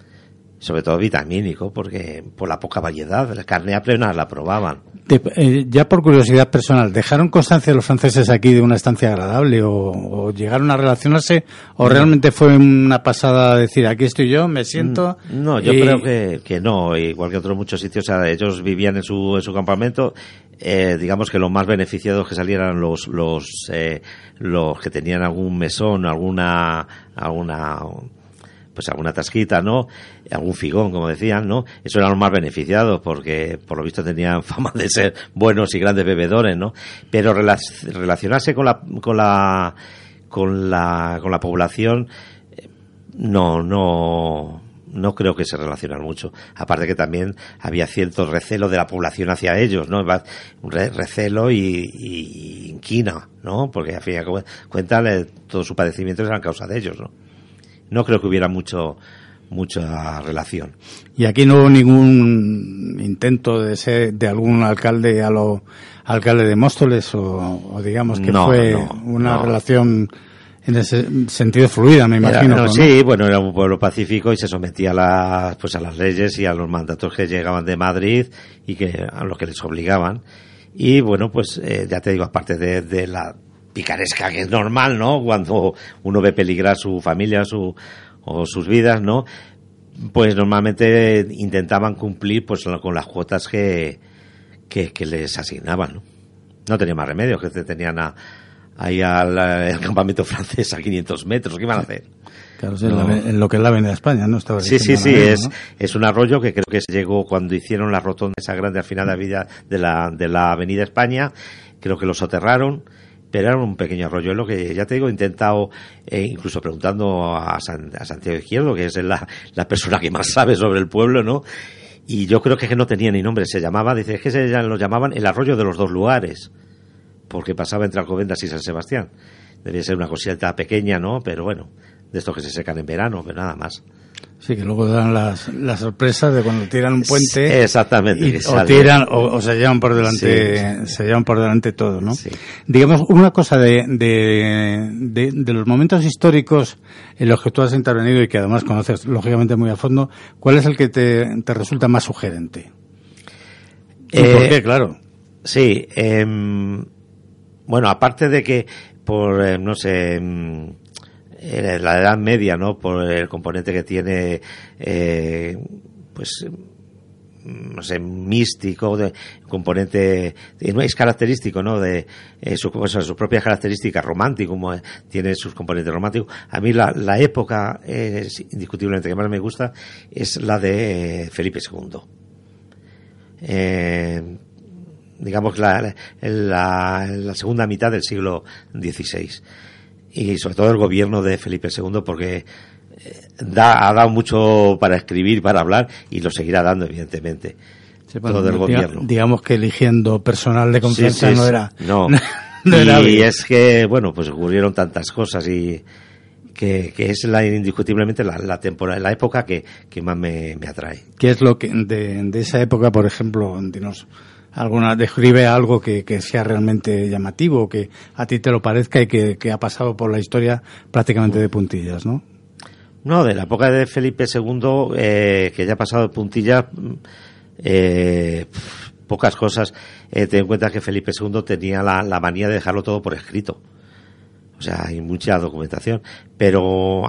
[SPEAKER 2] sobre todo vitamínico, porque por la poca variedad, la carne apenas la probaban.
[SPEAKER 1] Eh, ya por curiosidad personal, ¿dejaron constancia los franceses aquí de una estancia agradable o, o llegaron a relacionarse o realmente fue una pasada decir aquí estoy yo, me siento?
[SPEAKER 2] Mm, no, yo y... creo que, que no, igual que otros muchos sitios, o sea, ellos vivían en su, en su campamento, eh, digamos que los más beneficiados que salieran los, los, eh, los que tenían algún mesón, alguna, alguna, pues alguna tasquita, ¿no? Algún figón, como decían, ¿no? Eso eran los más beneficiados porque por lo visto tenían fama de ser buenos y grandes bebedores, ¿no? Pero relacionarse con la con la con la con la población no, no, no creo que se relacionan mucho. Aparte que también había cierto recelo de la población hacia ellos, ¿no? Un recelo y, y inquina, ¿no? Porque a fin de cuentas todo su padecimiento eran causa de ellos, ¿no? No creo que hubiera mucho, mucha relación.
[SPEAKER 1] Y aquí no hubo ningún intento de ser de algún alcalde a lo alcalde de Móstoles o, digamos que fue una relación en ese sentido fluida, me imagino.
[SPEAKER 2] Sí, bueno, era un pueblo pacífico y se sometía a las, pues a las leyes y a los mandatos que llegaban de Madrid y que a los que les obligaban. Y bueno, pues eh, ya te digo, aparte de, de, la picaresca que es normal, ¿no? Cuando uno ve peligrar su familia su, o sus vidas, ¿no? Pues normalmente intentaban cumplir pues con las cuotas que, que, que les asignaban, ¿no? No tenía más remedio, que tenían a, ahí al, campamento francés a 500 metros. ¿Qué iban a hacer?
[SPEAKER 1] Claro, en, lo que es la Avenida España, ¿no? Estaba
[SPEAKER 2] sí, sí, sí, es, es un arroyo que creo que se llegó cuando hicieron la rotonda esa grande al final de la, vida de la, de la Avenida España. Creo que lo soterraron, pero era un pequeño arroyo. Es lo que ya te digo, he intentado, eh, incluso preguntando a, a, Santiago Izquierdo, que es la, la persona que más sabe sobre el pueblo, ¿no? Y yo creo que no tenía ni nombre, se llamaba, dice, es que se lo llamaban el arroyo de los dos lugares porque pasaba entre Alcobendas y San Sebastián. Debía ser una cosita pequeña, ¿no? Pero bueno, de estos que se secan en verano, pero nada más.
[SPEAKER 1] Sí, que luego dan las, las sorpresas de cuando tiran un puente.
[SPEAKER 2] Exactamente.
[SPEAKER 1] o tiran, o, se llevan por delante, se llevan por delante todo, ¿no? Sí. Digamos, una cosa de, de, de, los momentos históricos en los que tú has intervenido y que además conoces lógicamente muy a fondo, ¿cuál es el que te, te resulta más sugerente?
[SPEAKER 2] Eh, ¿Por qué? Claro. Sí, eh, bueno, aparte de que por, eh, no sé, mm, la edad media, ¿no? Por el componente que tiene, eh, pues, no sé, místico, de, componente, es característico, ¿no? De eh, su, sus propias características romántico, como tiene sus componentes románticos. A mí la, época, es indiscutiblemente que más me gusta, es la de Felipe II. Eh, digamos, la, la, la segunda mitad del siglo XVI. Y sobre todo el gobierno de Felipe II, porque eh, da, ha dado mucho para escribir, para hablar, y lo seguirá dando, evidentemente. todo el gobierno.
[SPEAKER 1] Digamos que eligiendo personal de confianza no era.
[SPEAKER 2] No. y es que, bueno, pues ocurrieron tantas cosas y que, que es la, indiscutiblemente la, la temporada, la época que, que más me, me, atrae.
[SPEAKER 1] ¿Qué es lo que de, de esa época, por ejemplo, dinos, alguna describe algo que, que, sea realmente llamativo, que a ti te lo parezca y que, que, ha pasado por la historia prácticamente de puntillas, ¿no?
[SPEAKER 2] No, de la época de Felipe II, eh, que ya ha pasado de puntillas, eh, pocas cosas. Eh, ten en cuenta que Felipe II tenía la, la, manía de dejarlo todo por escrito. O sea, hay mucha documentación. Pero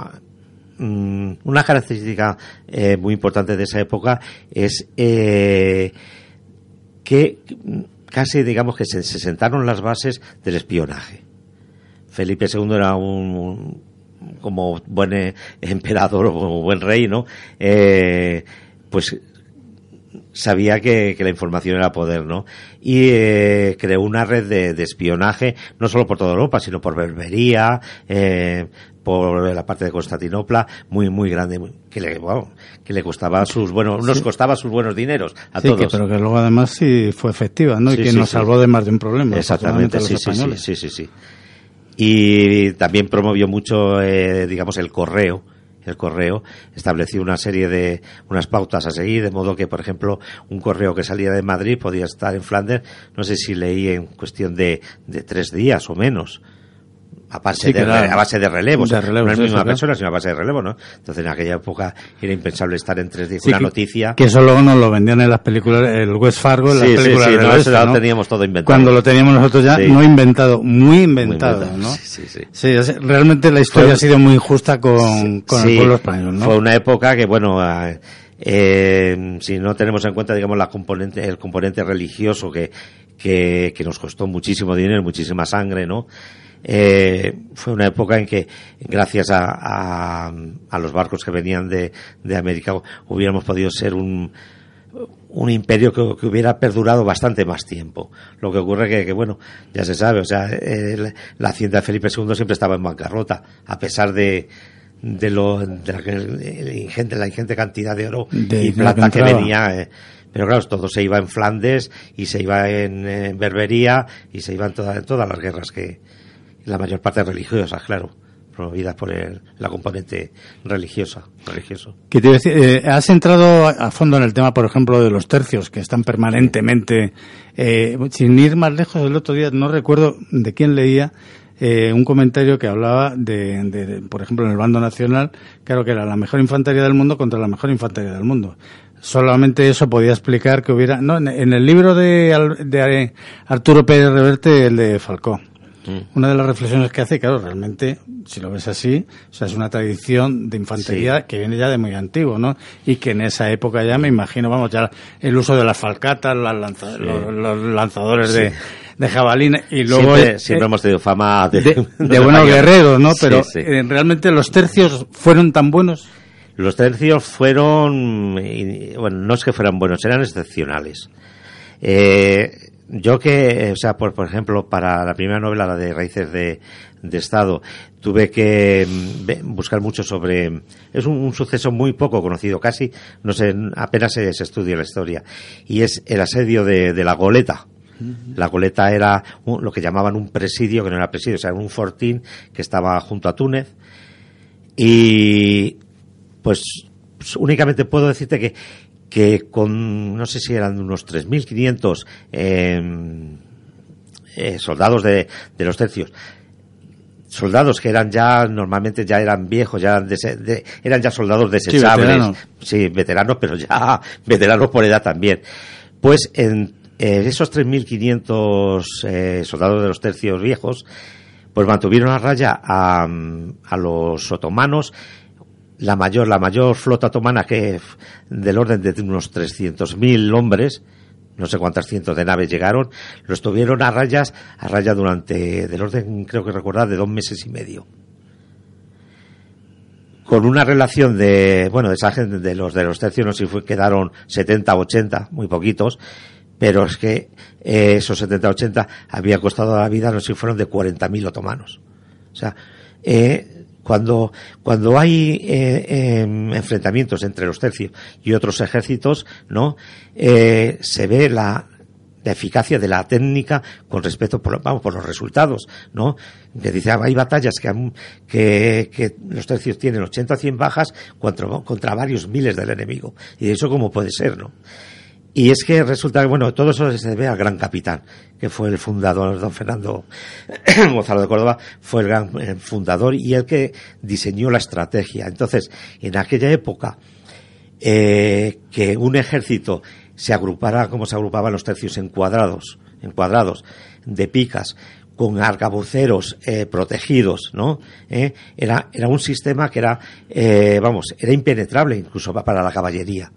[SPEAKER 2] mm, una característica eh, muy importante de esa época es eh, que casi digamos que se, sentaron las bases del espionaje. Felipe II era un, como buen eh, emperador o buen rey, ¿no? Eh, pues sabía que, la información era poder, ¿no? Y eh, creó una red de, espionaje, no solo por toda Europa, sino por Berbería, eh, por la parte de Constantinopla, muy, muy grande, que le, que le costaba sus buenos, nos costaba sus buenos dineros a
[SPEAKER 1] sí,
[SPEAKER 2] todos.
[SPEAKER 1] pero que luego además sí fue efectiva, ¿no? y que nos salvó de más de un problema.
[SPEAKER 2] Exactamente, sí, sí, sí, sí, sí. Y también promovió mucho, eh, digamos, el correo, el correo estableció una serie de unas pautas a seguir, de modo que, por ejemplo, un correo que salía de Madrid podía estar en Flandes, no sé si leí en cuestión de, de tres días o menos a base, de, a base de relevos. no es la misma persona, sino a base de relevo, ¿no? Entonces en aquella época era impensable estar en tres días. una noticia.
[SPEAKER 1] Que eso luego nos lo vendían en las películas, el West Fargo, en las películas
[SPEAKER 2] sí, no, eso lo teníamos todo inventado.
[SPEAKER 1] Cuando lo teníamos nosotros ya, no inventado, muy inventado, ¿no? Sí, sí, sí. realmente la historia ha sido muy injusta con, con el pueblo español, ¿no?
[SPEAKER 2] Fue una época que, bueno, eh, si no tenemos en cuenta, digamos, la componente, el componente religioso que, que, que nos costó muchísimo dinero, muchísima sangre, ¿no? Eh, fue una época en que, gracias a, a, los barcos que venían de, de, América, hubiéramos podido ser un, un imperio que, que, hubiera perdurado bastante más tiempo. Lo que ocurre que, que bueno, ya se sabe, o sea, la hacienda de Felipe II siempre estaba en bancarrota, a pesar de, de, lo, de la, ingente, la ingente cantidad de oro y plata que, venía. Eh. pero claro, todo se iba en Flandes y se iba en, Berbería y se iba en, en todas las guerras que, la mayor parte religiosas, claro promovidas por el, la componente religiosa, religioso.
[SPEAKER 1] ¿Qué decir? Eh, has entrado a fondo en el tema, por ejemplo, de los tercios, que están permanentemente, eh, sin ir más lejos, el otro día no recuerdo de quién leía, eh, un comentario que hablaba de, de, por ejemplo, en el bando nacional, claro que era la mejor infantería del mundo contra la mejor infantería del mundo. Solamente eso podía explicar que hubiera, no, en, el libro de, de Arturo Pérez Reverte, el de Falcó, Mm. Una de las reflexiones que hace, claro, realmente, si lo ves así, o sea, es una tradición de infantería que viene ya de muy antiguo, ¿no? Y que en esa época ya me imagino, vamos, ya el uso de las falcatas, los, lanzadores de, de jabalina y luego
[SPEAKER 2] siempre, hemos tenido fama
[SPEAKER 1] de, de, buenos guerreros, ¿no? Pero eh, realmente los tercios fueron tan buenos.
[SPEAKER 2] Los tercios fueron, bueno, no es que fueran buenos, eran excepcionales. Eh, yo que, o sea, por, por ejemplo, para la primera novela, la de Raíces de, de Estado, tuve que mm, buscar mucho sobre, es un, suceso muy poco conocido, casi, no sé, apenas se, estudia la historia, y es el asedio de, de la goleta. La goleta era lo que llamaban un presidio, que no era presidio, o sea, un fortín que estaba junto a Túnez. Y pues únicamente puedo decirte que que con, no sé si eran unos 3.500 em, eh, soldados de, de, los tercios, soldados que eran ya, normalmente ya eran viejos, ya eran, eran ya soldados desechables, sí, veteranos. pero ya veteranos por edad también. Pues en esos 3.500 eh, soldados de los tercios viejos, pues mantuvieron a raya a, a los otomanos la mayor, la mayor flota otomana que del orden de unos 300.000 hombres, no sé cuántas cientos de naves llegaron, lo estuvieron a rayas, a raya durante, del orden, creo que recordar, de dos meses y medio. Con una relación de, bueno, de esa gente, de los de los tercios, no sé si quedaron 70, 80, muy poquitos, pero es que eh, esos 70, 80 había costado la vida, no sé si fueron de 40.000 otomanos. O sea, eh, cuando, cuando hay eh, em, enfrentamientos entre los tercios y otros ejércitos, ¿no? Eh, se ve la, la eficacia de la técnica con respecto por, vamos, por los resultados, ¿no? Que dice, ah, hay batallas que, que, que, los tercios tienen 80 o 100 bajas contra, contra varios miles del enemigo. Y eso cómo puede ser, ¿no? Y es que resulta que, bueno, todo eso se debe al gran capitán, que fue el fundador, don Fernando Gonzalo de Córdoba, fue el gran eh, fundador y el que diseñó la estrategia. Entonces, en aquella época, eh, que un ejército se agrupara como se agrupaban los tercios en cuadrados, en cuadrados de picas, con arcabuceros eh, protegidos, ¿no? Eh, era, era un sistema que era, eh, vamos, era impenetrable incluso para la caballería.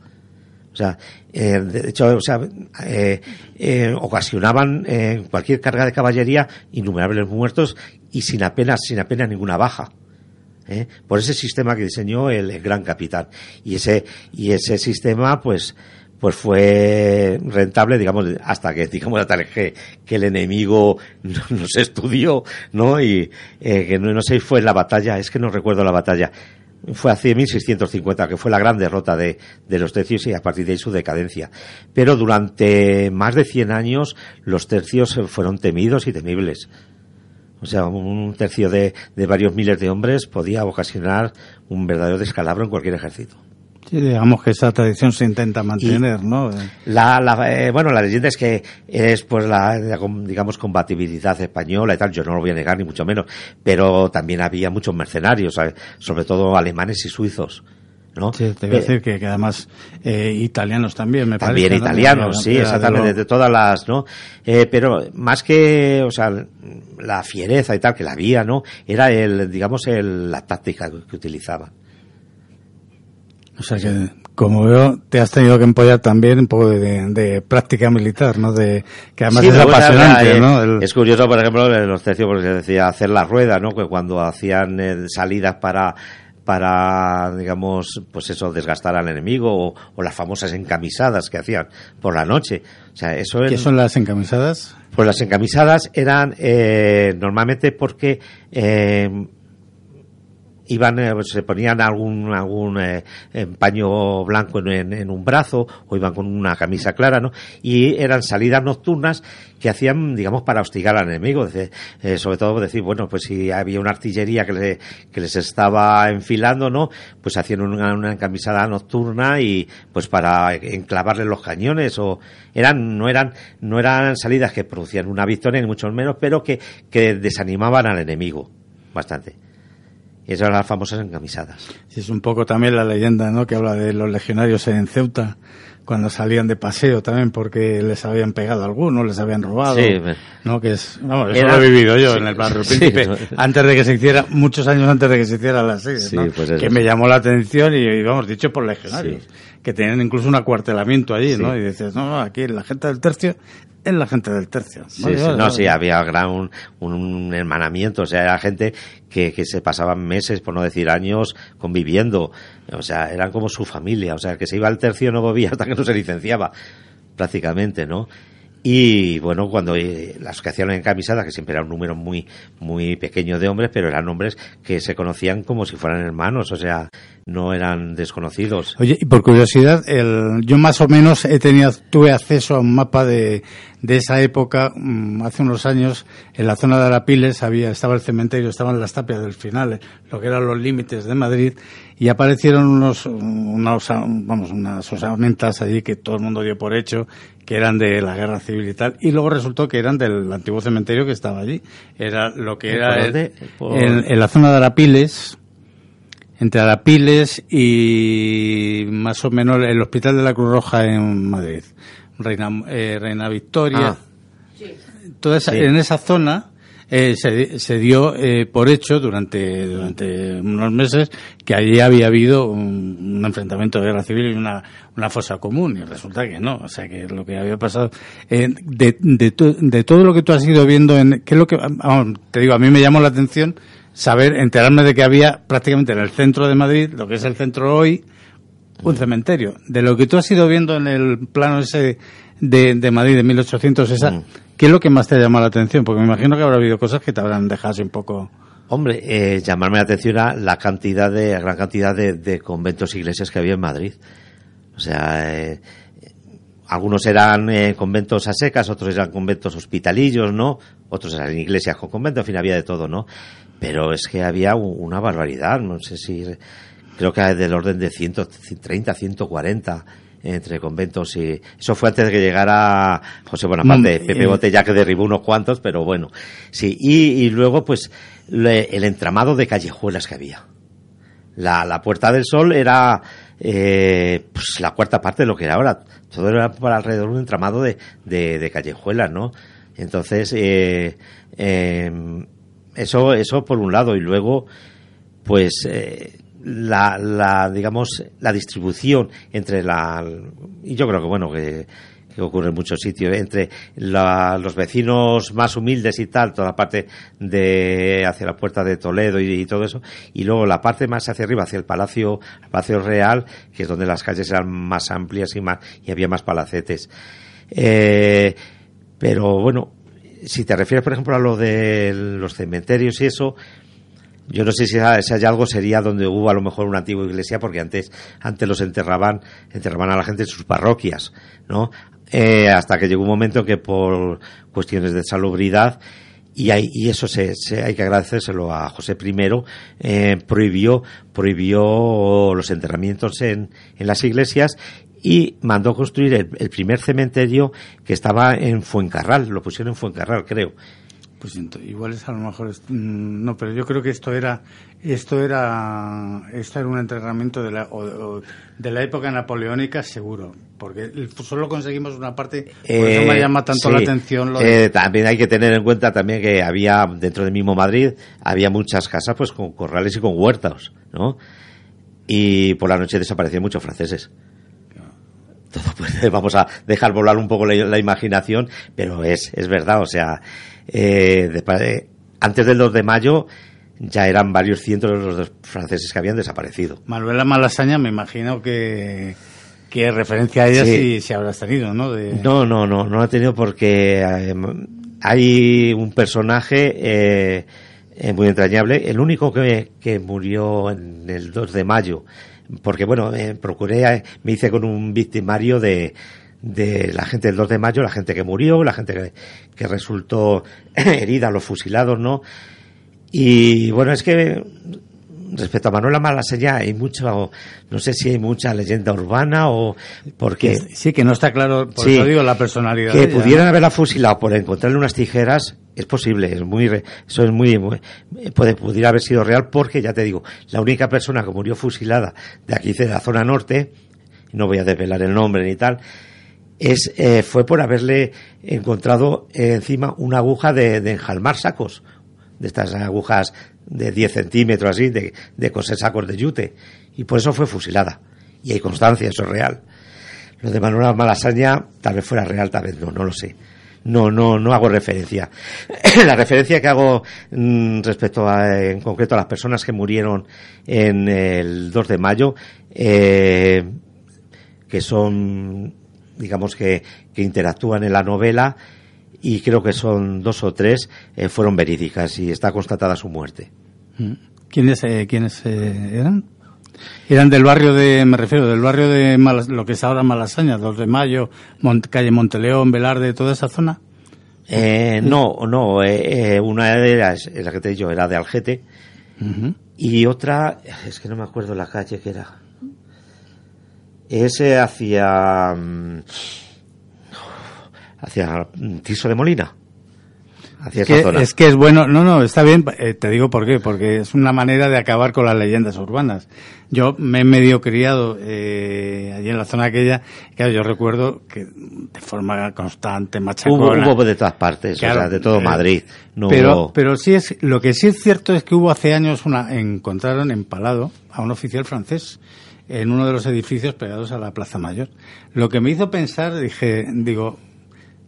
[SPEAKER 2] O sea, eh, de hecho, o sea, eh, eh, ocasionaban en cualquier carga de caballería innumerables muertos y sin apenas, sin apenas ninguna baja. Por ese sistema que diseñó el, gran capitán. Y ese, y ese sistema, pues, pues fue rentable, digamos, hasta que, digamos, hasta que, que el enemigo no, se estudió, ¿no? Y que no, no sé si fue en la batalla, es que no recuerdo la batalla, fue hacia 1650, que fue la gran derrota de, de, los tercios y a partir de ahí su decadencia. Pero durante más de 100 años los tercios fueron temidos y temibles. O sea, un tercio de, de varios miles de hombres podía ocasionar un verdadero descalabro en cualquier ejército.
[SPEAKER 1] Sí, digamos que esa tradición se intenta mantener, ¿no?
[SPEAKER 2] La, la eh, bueno, la leyenda es que es pues la, digamos, combatibilidad española y tal, yo no lo voy a negar ni mucho menos, pero también había muchos mercenarios, sobre todo alemanes y suizos. ¿no?
[SPEAKER 1] Sí, te voy a decir que, además eh, italianos también, me
[SPEAKER 2] también
[SPEAKER 1] parece.
[SPEAKER 2] También italianos, sí, exactamente, de, todas las, ¿no? Eh, pero más que, o sea, la fiereza y tal, que la había, ¿no? Era el, digamos, el, la táctica que utilizaban.
[SPEAKER 1] O sea que, como veo, te has tenido que empollar también un poco de, práctica militar, ¿no? De, que además es apasionante, ¿no?
[SPEAKER 2] Es curioso, por ejemplo, en los tercios, porque se decía hacer la rueda, ¿no? Que cuando hacían eh, salidas para para, digamos, pues eso, desgastar al enemigo o, las famosas encamisadas que hacían por la noche. O sea, eso
[SPEAKER 1] ¿Qué son las encamisadas?
[SPEAKER 2] Pues las encamisadas eran eh, normalmente porque eh, iban eh, se ponían algún algún eh, paño blanco en, en, un brazo o iban con una camisa clara no y eran salidas nocturnas que hacían digamos para hostigar al enemigo. Eh, sobre todo decir bueno pues si había una artillería que, le, que les estaba enfilando no pues hacían una, una encamisada nocturna y pues para enclavarle los cañones o eran no eran no eran salidas que producían una victoria ni mucho menos pero que que desanimaban al enemigo bastante y esas eran las famosas encamisadas.
[SPEAKER 1] Sí, es un poco también la leyenda, ¿no? Que habla de los legionarios en Ceuta, cuando salían de paseo también porque les habían pegado a algunos, les habían robado. Sí, ¿no? Que es, vamos, eso lo he vivido yo en el barrio Príncipe, antes de que se hiciera, muchos años antes de que se hiciera la serie, ¿no? Pues que me llamó la atención y, vamos, dicho por legionarios, que tenían incluso un acuartelamiento allí, ¿no? Y dices, no, no, aquí la gente del tercio es la gente del tercio.
[SPEAKER 2] Sí, sí, no, sí, había gran, un, un, hermanamiento, o sea, era gente que, que se pasaban meses, por no decir años, conviviendo, o sea, eran como su familia, o sea, que se iba al tercio no volvía hasta que no se licenciaba, prácticamente, ¿no? Y bueno, cuando eh, las que hacían en camisada, que siempre era un número muy, muy pequeño de hombres, pero eran hombres que se conocían como si fueran hermanos, o sea, no eran desconocidos.
[SPEAKER 1] Oye, y por curiosidad, el, yo más o menos he tenido, tuve acceso a un mapa de, de esa época, mm, hace unos años, en la zona de Arapiles había, estaba el cementerio, estaban las tapias del final, lo que eran los límites de Madrid, y aparecieron unos, unos vamos, unas osamentas allí que todo el mundo dio por hecho, que eran de la guerra civil y tal, y luego resultó que eran del antiguo cementerio que estaba allí. Era lo que era en la zona de Arapiles, entre Arapiles y más o menos el Hospital de la Cruz Roja en Madrid, Reina, eh, Reina Victoria. Ah. Toda en esa zona eh, se, se, dio eh, por hecho durante, durante unos meses que allí había habido un, enfrentamiento de guerra civil y una, una fosa común y resulta que no, o sea que lo que había pasado eh, de, de, de, todo lo que tú has ido viendo en qué es lo que te digo a mí me llamó la atención saber, enterarme de que había prácticamente en el centro de Madrid, lo que es el centro hoy, un cementerio. De lo que tú has ido viendo en el plano ese de, de Madrid de 1800, esa, mm. ¿Qué es lo que más te ha llamado la atención? Porque me imagino que habrá habido cosas que te habrán dejado un poco...
[SPEAKER 2] Hombre, eh, llamarme la atención a la cantidad de, la gran cantidad de, de conventos e iglesias que había en Madrid. O sea, eh, algunos eran eh, conventos a secas, otros eran conventos hospitalillos, ¿no? Otros eran iglesias con conventos, en fin, había de todo, ¿no? Pero es que había una barbaridad, no sé si, creo que del orden de 130, 140 entre conventos y eso fue antes de que llegara José Bonaparte, mm, Pepe eh, Botella que derribó unos cuantos, pero bueno, sí, y, luego pues el entramado de callejuelas que había. La, la Puerta del Sol era eh, pues la cuarta parte de lo que era ahora. Todo era por alrededor de un entramado de, de, de callejuelas, ¿no? Entonces, eh, eh, eso, eso por un lado. Y luego, pues, eh, la, la, digamos, la distribución entre la, y yo creo que bueno, que, que ocurre en muchos sitios, entre los vecinos más humildes y tal, toda la parte de hacia la puerta de Toledo y, todo eso, y luego la parte más hacia arriba, hacia el Palacio, el Palacio Real, que es donde las calles eran más amplias y más, y había más palacetes. Eh, pero bueno, si te refieres, por ejemplo, a lo de los cementerios y eso, yo no sé si, hay algo sería donde hubo a lo mejor una antigua iglesia, porque antes, antes los enterraban, enterraban a la gente en sus parroquias, ¿no? eh, hasta que llegó un momento que por cuestiones de salubridad y, hay, y eso se, se, hay que agradecérselo a José I, eh, prohibió, prohibió los enterramientos en, en las iglesias y mandó construir el, el, primer cementerio que estaba en Fuencarral, lo pusieron en Fuencarral, creo.
[SPEAKER 1] Pues igual es a lo mejor mm, no, pero yo creo que esto era esto era esto era un entrenamiento de la o, de la época napoleónica seguro, porque solo conseguimos una parte, por eso me eh, llama tanto la atención. Lo
[SPEAKER 2] eh, también hay que tener en cuenta también que había dentro del mismo Madrid había muchas casas pues con corrales y con huertas, ¿no? Y por la noche desaparecían muchos franceses. Todo vamos a dejar volar un poco la, la imaginación, pero es es verdad, o sea eh, antes del 2 de mayo ya eran varios cientos los franceses que habían desaparecido.
[SPEAKER 1] Manuela Malasaña, me imagino que, que referencia a ella sí, si habrás tenido, ¿no?
[SPEAKER 2] No, no, no, no ha tenido porque eh, hay un personaje, eh, eh, muy entrañable. El único que, que murió en el 2 de mayo, porque bueno, eh, procuré, eh, me hice con un victimario de, de la gente del 2 de mayo, la gente que murió, la gente que, que resultó herida, los fusilados, ¿no? Y bueno, es que respecto a Manuela Malaseña hay mucho, no sé si hay mucha leyenda urbana o porque...
[SPEAKER 1] Sí, que no está claro, por
[SPEAKER 2] Sí.
[SPEAKER 1] eso digo la personalidad.
[SPEAKER 2] que
[SPEAKER 1] de ella,
[SPEAKER 2] pudieran
[SPEAKER 1] ¿no?
[SPEAKER 2] haberla fusilado por encontrarle unas tijeras es posible, es muy, eso es muy, muy- puede, pudiera haber sido real porque ya te digo, la única persona que murió fusilada de aquí de la zona norte, no voy a desvelar el nombre ni tal, es, eh, fue por haberle encontrado encima una aguja de, de enjalmar sacos, de estas agujas de 10 centímetros así, de, de coser sacos de yute, y por eso fue fusilada. Y hay constancia, eso es real. Lo de Manuela Malasaña tal vez fuera real, tal vez no, no lo sé. No, no, no hago referencia. La referencia que hago mm, respecto a, en concreto a las personas que murieron en el 2 de mayo, eh, que son, digamos que, que interactúan en la novela, y creo que son dos o tres, eh, fueron verídicas y está constatada su muerte.
[SPEAKER 1] Mm. ¿Quiénes, eh, ¿quiénes eh, eran? Eran del barrio de, me refiero, del barrio de Malas- lo que es ahora Malasaña, 2 de Mayo, Mont- calle Monteleón, Velarde, toda esa zona.
[SPEAKER 2] Eh, no, no, eh, una de es la que te he dicho, era de Algete, y otra, es que no me acuerdo la calle que era. Ese hacia. mm, hacia Tiso de Molina. Hacia esa
[SPEAKER 1] Que-
[SPEAKER 2] zona.
[SPEAKER 1] es que es bueno, no, no, está bien, eh, te digo por qué, porque es una manera de acabar con las leyendas urbanas. Yo me he medio criado eh, allí en la zona aquella, claro, yo recuerdo que de forma constante,
[SPEAKER 2] Hubo,
[SPEAKER 1] machacona.
[SPEAKER 2] hubo de todas partes,
[SPEAKER 1] Claro,
[SPEAKER 2] o sea, de todo
[SPEAKER 1] eh,
[SPEAKER 2] Madrid. No
[SPEAKER 1] pero,
[SPEAKER 2] hubo-
[SPEAKER 1] pero sí es, lo que sí es cierto es que hubo hace años una, encontraron empalado a un oficial francés en uno de los edificios pegados a la Plaza Mayor. Lo que me hizo pensar, dije, digo,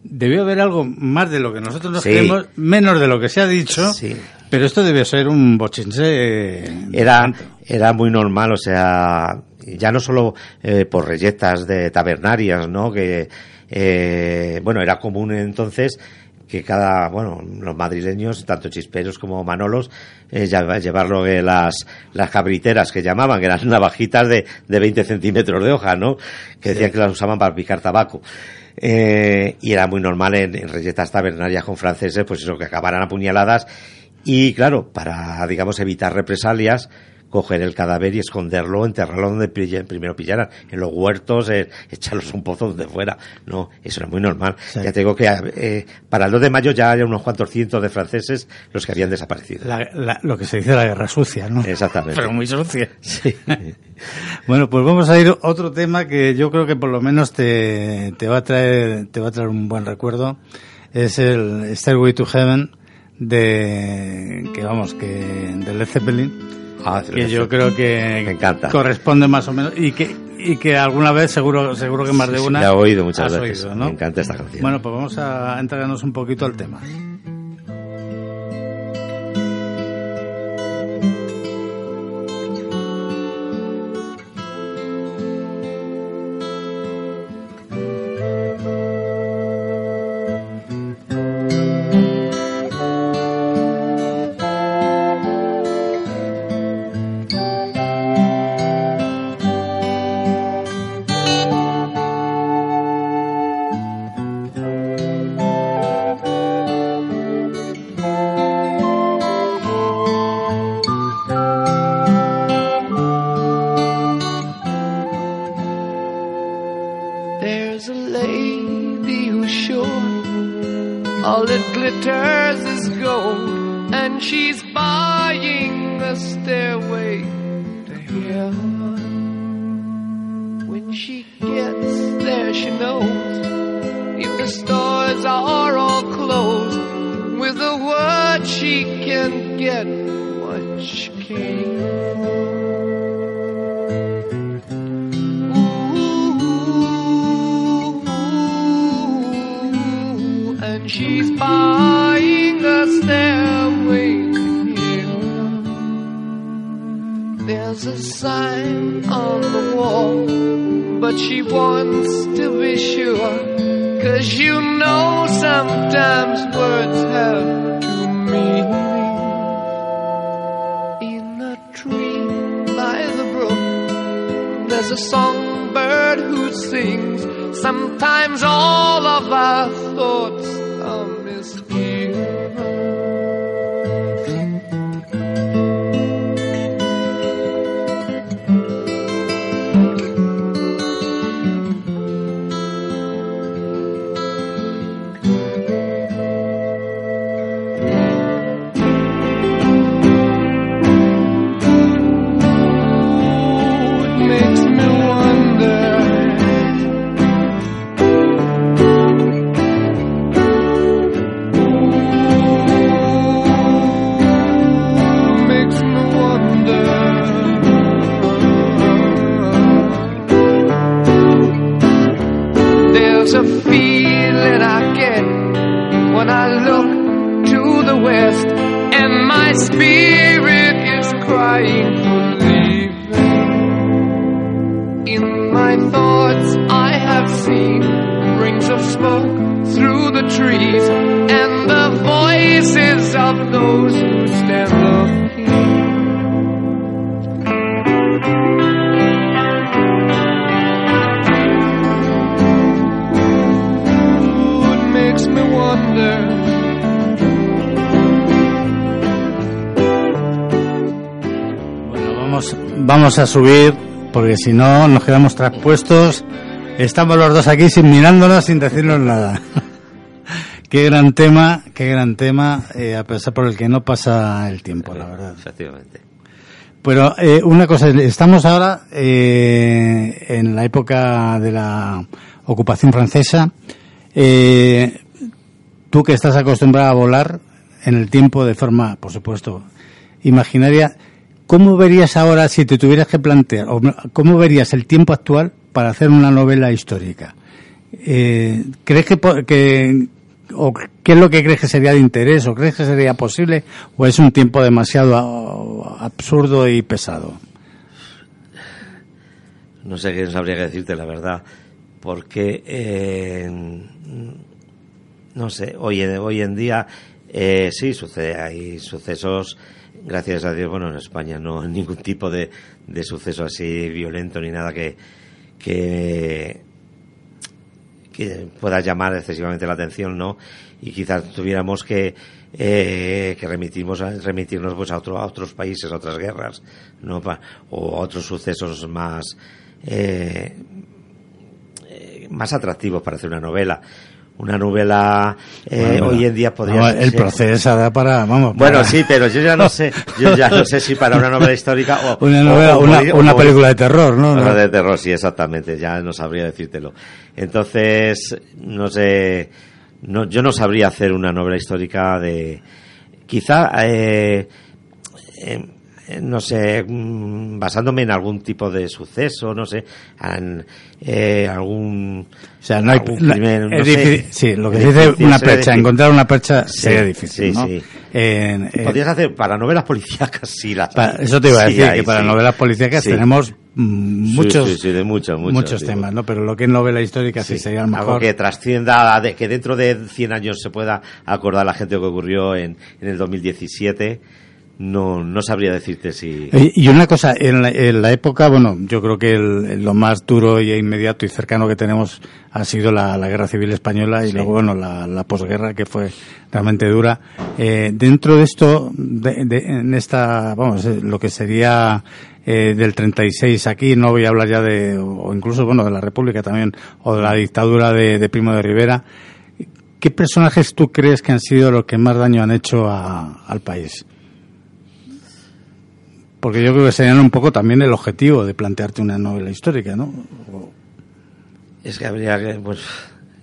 [SPEAKER 1] debió haber algo más de lo que nosotros nos
[SPEAKER 2] Sí.
[SPEAKER 1] creemos, menos de lo que se ha dicho,
[SPEAKER 2] Sí.
[SPEAKER 1] pero esto debe ser un bochinche. eh,
[SPEAKER 2] era, era muy normal, o sea, ya no solo eh, por reyertas de tabernarias, ¿no? Que, eh, bueno, era común entonces que cada, bueno, los madrileños, tanto chisperos como manolos, eh, llevarlo que las, las cabriteras que llamaban, que eran navajitas de, de 20 centímetros de hoja, ¿no? Que decían que las usaban para picar tabaco. Eh, y era muy normal en, en reyertas tabernarias con franceses, pues eso, que acabaran apuñaladas y claro, para, digamos, evitar represalias, coger el cadáver y esconderlo, enterrarlo donde pri- primero pillaran, en los huertos, eh, echarlos a un pozo donde fuera. No, eso era muy normal.
[SPEAKER 1] Sí.
[SPEAKER 2] Ya te digo que eh, para el 2 de mayo ya hay unos cuantos cientos de franceses los que habían desaparecido.
[SPEAKER 1] la- la- lo que se dice la guerra sucia, ¿no?
[SPEAKER 2] Exactamente.
[SPEAKER 1] Pero muy sucia.
[SPEAKER 2] Sí.
[SPEAKER 1] Bueno, pues vamos a ir a otro tema que yo creo que por lo menos te, te va a traer te va a traer un buen recuerdo. Es el Stairway to Heaven de que vamos que de Led Zeppelin
[SPEAKER 2] Ah,
[SPEAKER 1] que yo creo que
[SPEAKER 2] Me encanta.
[SPEAKER 1] corresponde más o menos y que y que alguna vez seguro seguro que más de
[SPEAKER 2] Sí,
[SPEAKER 1] una
[SPEAKER 2] la he oído muchas
[SPEAKER 1] has
[SPEAKER 2] veces.
[SPEAKER 1] oído, ¿no?
[SPEAKER 2] Me encanta esta canción.
[SPEAKER 1] Bueno, pues vamos a entregarnos un poquito al tema.
[SPEAKER 3] A feeling I get when I look to the west, and my spirit is crying for leaving. In my thoughts, I have seen rings of smoke through the trees, and the voices of those who stand looking.
[SPEAKER 1] Vamos, a subir, porque si no nos quedamos traspuestos. Estamos los dos aquí sin mirándonos, sin decirnos nada. qué gran tema, qué gran tema, eh, a pesar por el que no pasa el tiempo, la verdad.
[SPEAKER 2] Efectivamente.
[SPEAKER 1] Pero eh, una cosa, estamos ahora eh, en la época de la ocupación francesa. Eh, tú que estás acostumbrada a volar en el tiempo de forma, por supuesto, imaginaria, ¿cómo verías ahora si te tuvieras que plantear, cómo verías el tiempo actual para hacer una novela histórica? Eh, ¿Crees que, que o qué es lo que crees que sería de interés o crees que sería posible o es un tiempo demasiado absurdo y pesado?
[SPEAKER 2] No sé qué sabría que decirte, la verdad. Porque, eh, no sé, hoy hoy en día eh, sí sucede, hay sucesos, gracias a Dios, bueno, en España no hay ningún tipo de, de suceso así violento ni nada que, que, pueda llamar excesivamente la atención, ¿no? Y quizás tuviéramos que, eh, que remitimos a- remitirnos pues a, otro, a otros países, a otras guerras, ¿no? O a otros sucesos más, eh, eh, más atractivos para hacer una novela. Una novela eh,
[SPEAKER 1] Bueno,
[SPEAKER 2] hoy en día podría
[SPEAKER 1] vamos, el proceso da para, vamos,
[SPEAKER 2] Bueno, sí, pero yo ya no sé, yo ya no sé si para una novela histórica o
[SPEAKER 1] Una novela,
[SPEAKER 2] o
[SPEAKER 1] una, película de terror, ¿no?
[SPEAKER 2] Una de terror, sí, exactamente, ya no sabría decírtelo. Entonces, no sé, no, yo no sabría hacer una novela histórica de, quizá, eh, eh, eh, no sé, mm, basándome en algún tipo de suceso, no sé, en eh, algún,
[SPEAKER 1] O sea, no hay,
[SPEAKER 2] crimen, no
[SPEAKER 1] es
[SPEAKER 2] sé.
[SPEAKER 1] difícil, sí, lo que dice una percha, encontrar una percha
[SPEAKER 2] Sí,
[SPEAKER 1] sería difícil,
[SPEAKER 2] sí,
[SPEAKER 1] ¿no?
[SPEAKER 2] sí. Podrías hacer para novelas policíacas, sí, las
[SPEAKER 1] pa-
[SPEAKER 2] hay.
[SPEAKER 1] eso te iba a decir,
[SPEAKER 2] hay,
[SPEAKER 1] que para novelas policíacas tenemos mm, muchos,
[SPEAKER 2] de muchos,
[SPEAKER 1] temas, ¿no? Pero lo que es novela histórica sí, sería lo
[SPEAKER 2] algo
[SPEAKER 1] mejor.
[SPEAKER 2] que trascienda, que dentro de 100 años se pueda acordar la gente lo que ocurrió en, en el 2017. No, no sabría decirte si.
[SPEAKER 1] Y y una cosa, en la, en la época, bueno, yo creo que el- lo más duro e inmediato y cercano que tenemos ha sido la, la Guerra Civil Española y
[SPEAKER 2] Sí.
[SPEAKER 1] luego, bueno, la, la posguerra que fue realmente dura. Eh, dentro de esto, de, de- en esta, vamos, eh, lo que sería eh, del 36 aquí, no voy a hablar ya de, o incluso, bueno, de la República también, o de la dictadura de, de Primo de Rivera, ¿qué personajes tú crees que han sido los que más daño han hecho a- al país? Porque yo creo que serían un poco también el objetivo de plantearte una novela histórica, ¿no?
[SPEAKER 2] Es que habría que. Pues,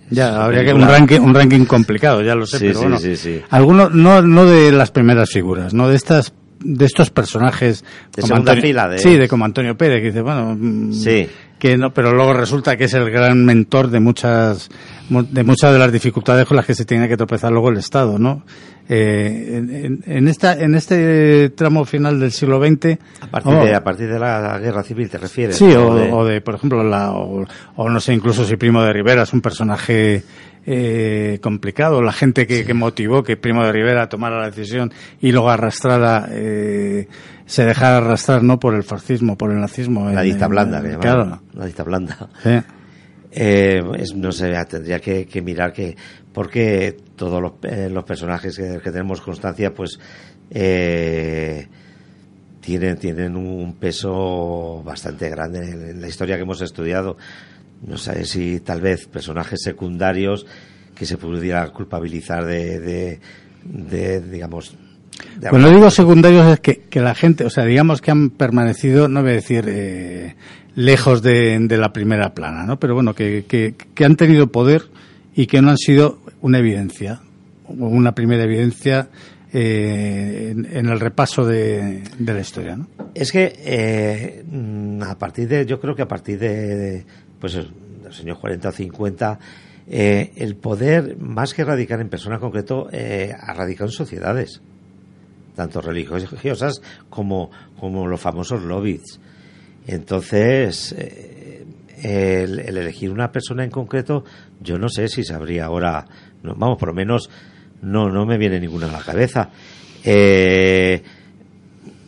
[SPEAKER 1] Ya, habría que un ranking, un ranking complicado, ya lo sé,
[SPEAKER 2] Sí,
[SPEAKER 1] pero
[SPEAKER 2] sí,
[SPEAKER 1] bueno.
[SPEAKER 2] sí, sí.
[SPEAKER 1] Algunos, no, no de las primeras figuras, no de estas, de estos personajes.
[SPEAKER 2] De segunda fila, de-
[SPEAKER 1] Sí, de como Antonio Pérez, que dice, bueno, mm,
[SPEAKER 2] Sí.
[SPEAKER 1] que no, pero luego resulta que es el gran mentor de muchas, de muchas de las dificultades con las que se tiene que tropezar luego el Estado, ¿no? Eh, en, en, esta, en este tramo final del siglo XX.
[SPEAKER 2] A partir, de, a partir de la guerra civil, ¿te refieres?
[SPEAKER 1] Sí, o de, por ejemplo, la, o, no sé, incluso si Primo de Rivera es un personaje eh, complicado. La gente que, que, motivó que Primo de Rivera tomara la decisión y luego arrastrara, eh, se dejara arrastrar, ¿no? Por el fascismo, por el nazismo.
[SPEAKER 2] La dista blanda, que claro. La dista blanda. Sí. Eh, no sé, tendría que, que, mirar que, porque todos los, eh, los personajes que, que, tenemos constancia, pues, eh, tienen, tienen un peso bastante grande en, la historia que hemos estudiado. No sé si tal vez personajes secundarios que se pudiera culpabilizar de, de, de digamos,
[SPEAKER 1] cuando digo secundarios es que, que, la gente, o sea, digamos que han permanecido, no voy a decir eh, lejos de, de, la primera plana, ¿no? Pero bueno, que, que, han tenido poder y que no han sido una evidencia, una primera evidencia eh, en, en, el repaso de, de, la historia, ¿no?
[SPEAKER 2] Es que eh, a partir de, yo creo que a partir de, pues, los años 40 o 50, eh, el poder, más que radicar en personas concreto, eh, ha radicado en sociedades, tanto religiosas como, como los famosos lobbies. Entonces, eh, el, el, elegir una persona en concreto, yo no sé si sabría ahora, no, vamos, por lo menos no, no me viene ninguna a la cabeza. Eh,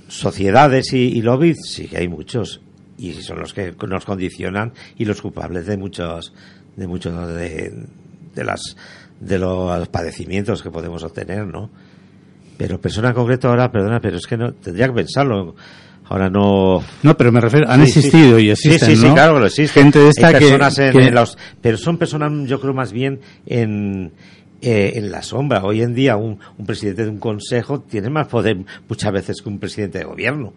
[SPEAKER 2] sociedades y, y, lobbies, sí que hay muchos, y son los que nos condicionan y los culpables de muchos, de muchos de, de las de los padecimientos que podemos obtener, ¿no? Pero persona en concreto ahora, perdona, pero es que no tendría que pensarlo Ahora no.
[SPEAKER 1] No, pero me refiero, han sí, existido
[SPEAKER 2] sí.
[SPEAKER 1] y existen.
[SPEAKER 2] Sí, sí,
[SPEAKER 1] ¿no?
[SPEAKER 2] sí, claro, existen.
[SPEAKER 1] Gente de esta
[SPEAKER 2] Hay personas
[SPEAKER 1] que,
[SPEAKER 2] en,
[SPEAKER 1] que...
[SPEAKER 2] en los, pero son personas, yo creo, más bien en, eh, en la sombra. Hoy en día, un, un, presidente de un consejo tiene más poder muchas veces que un presidente de gobierno.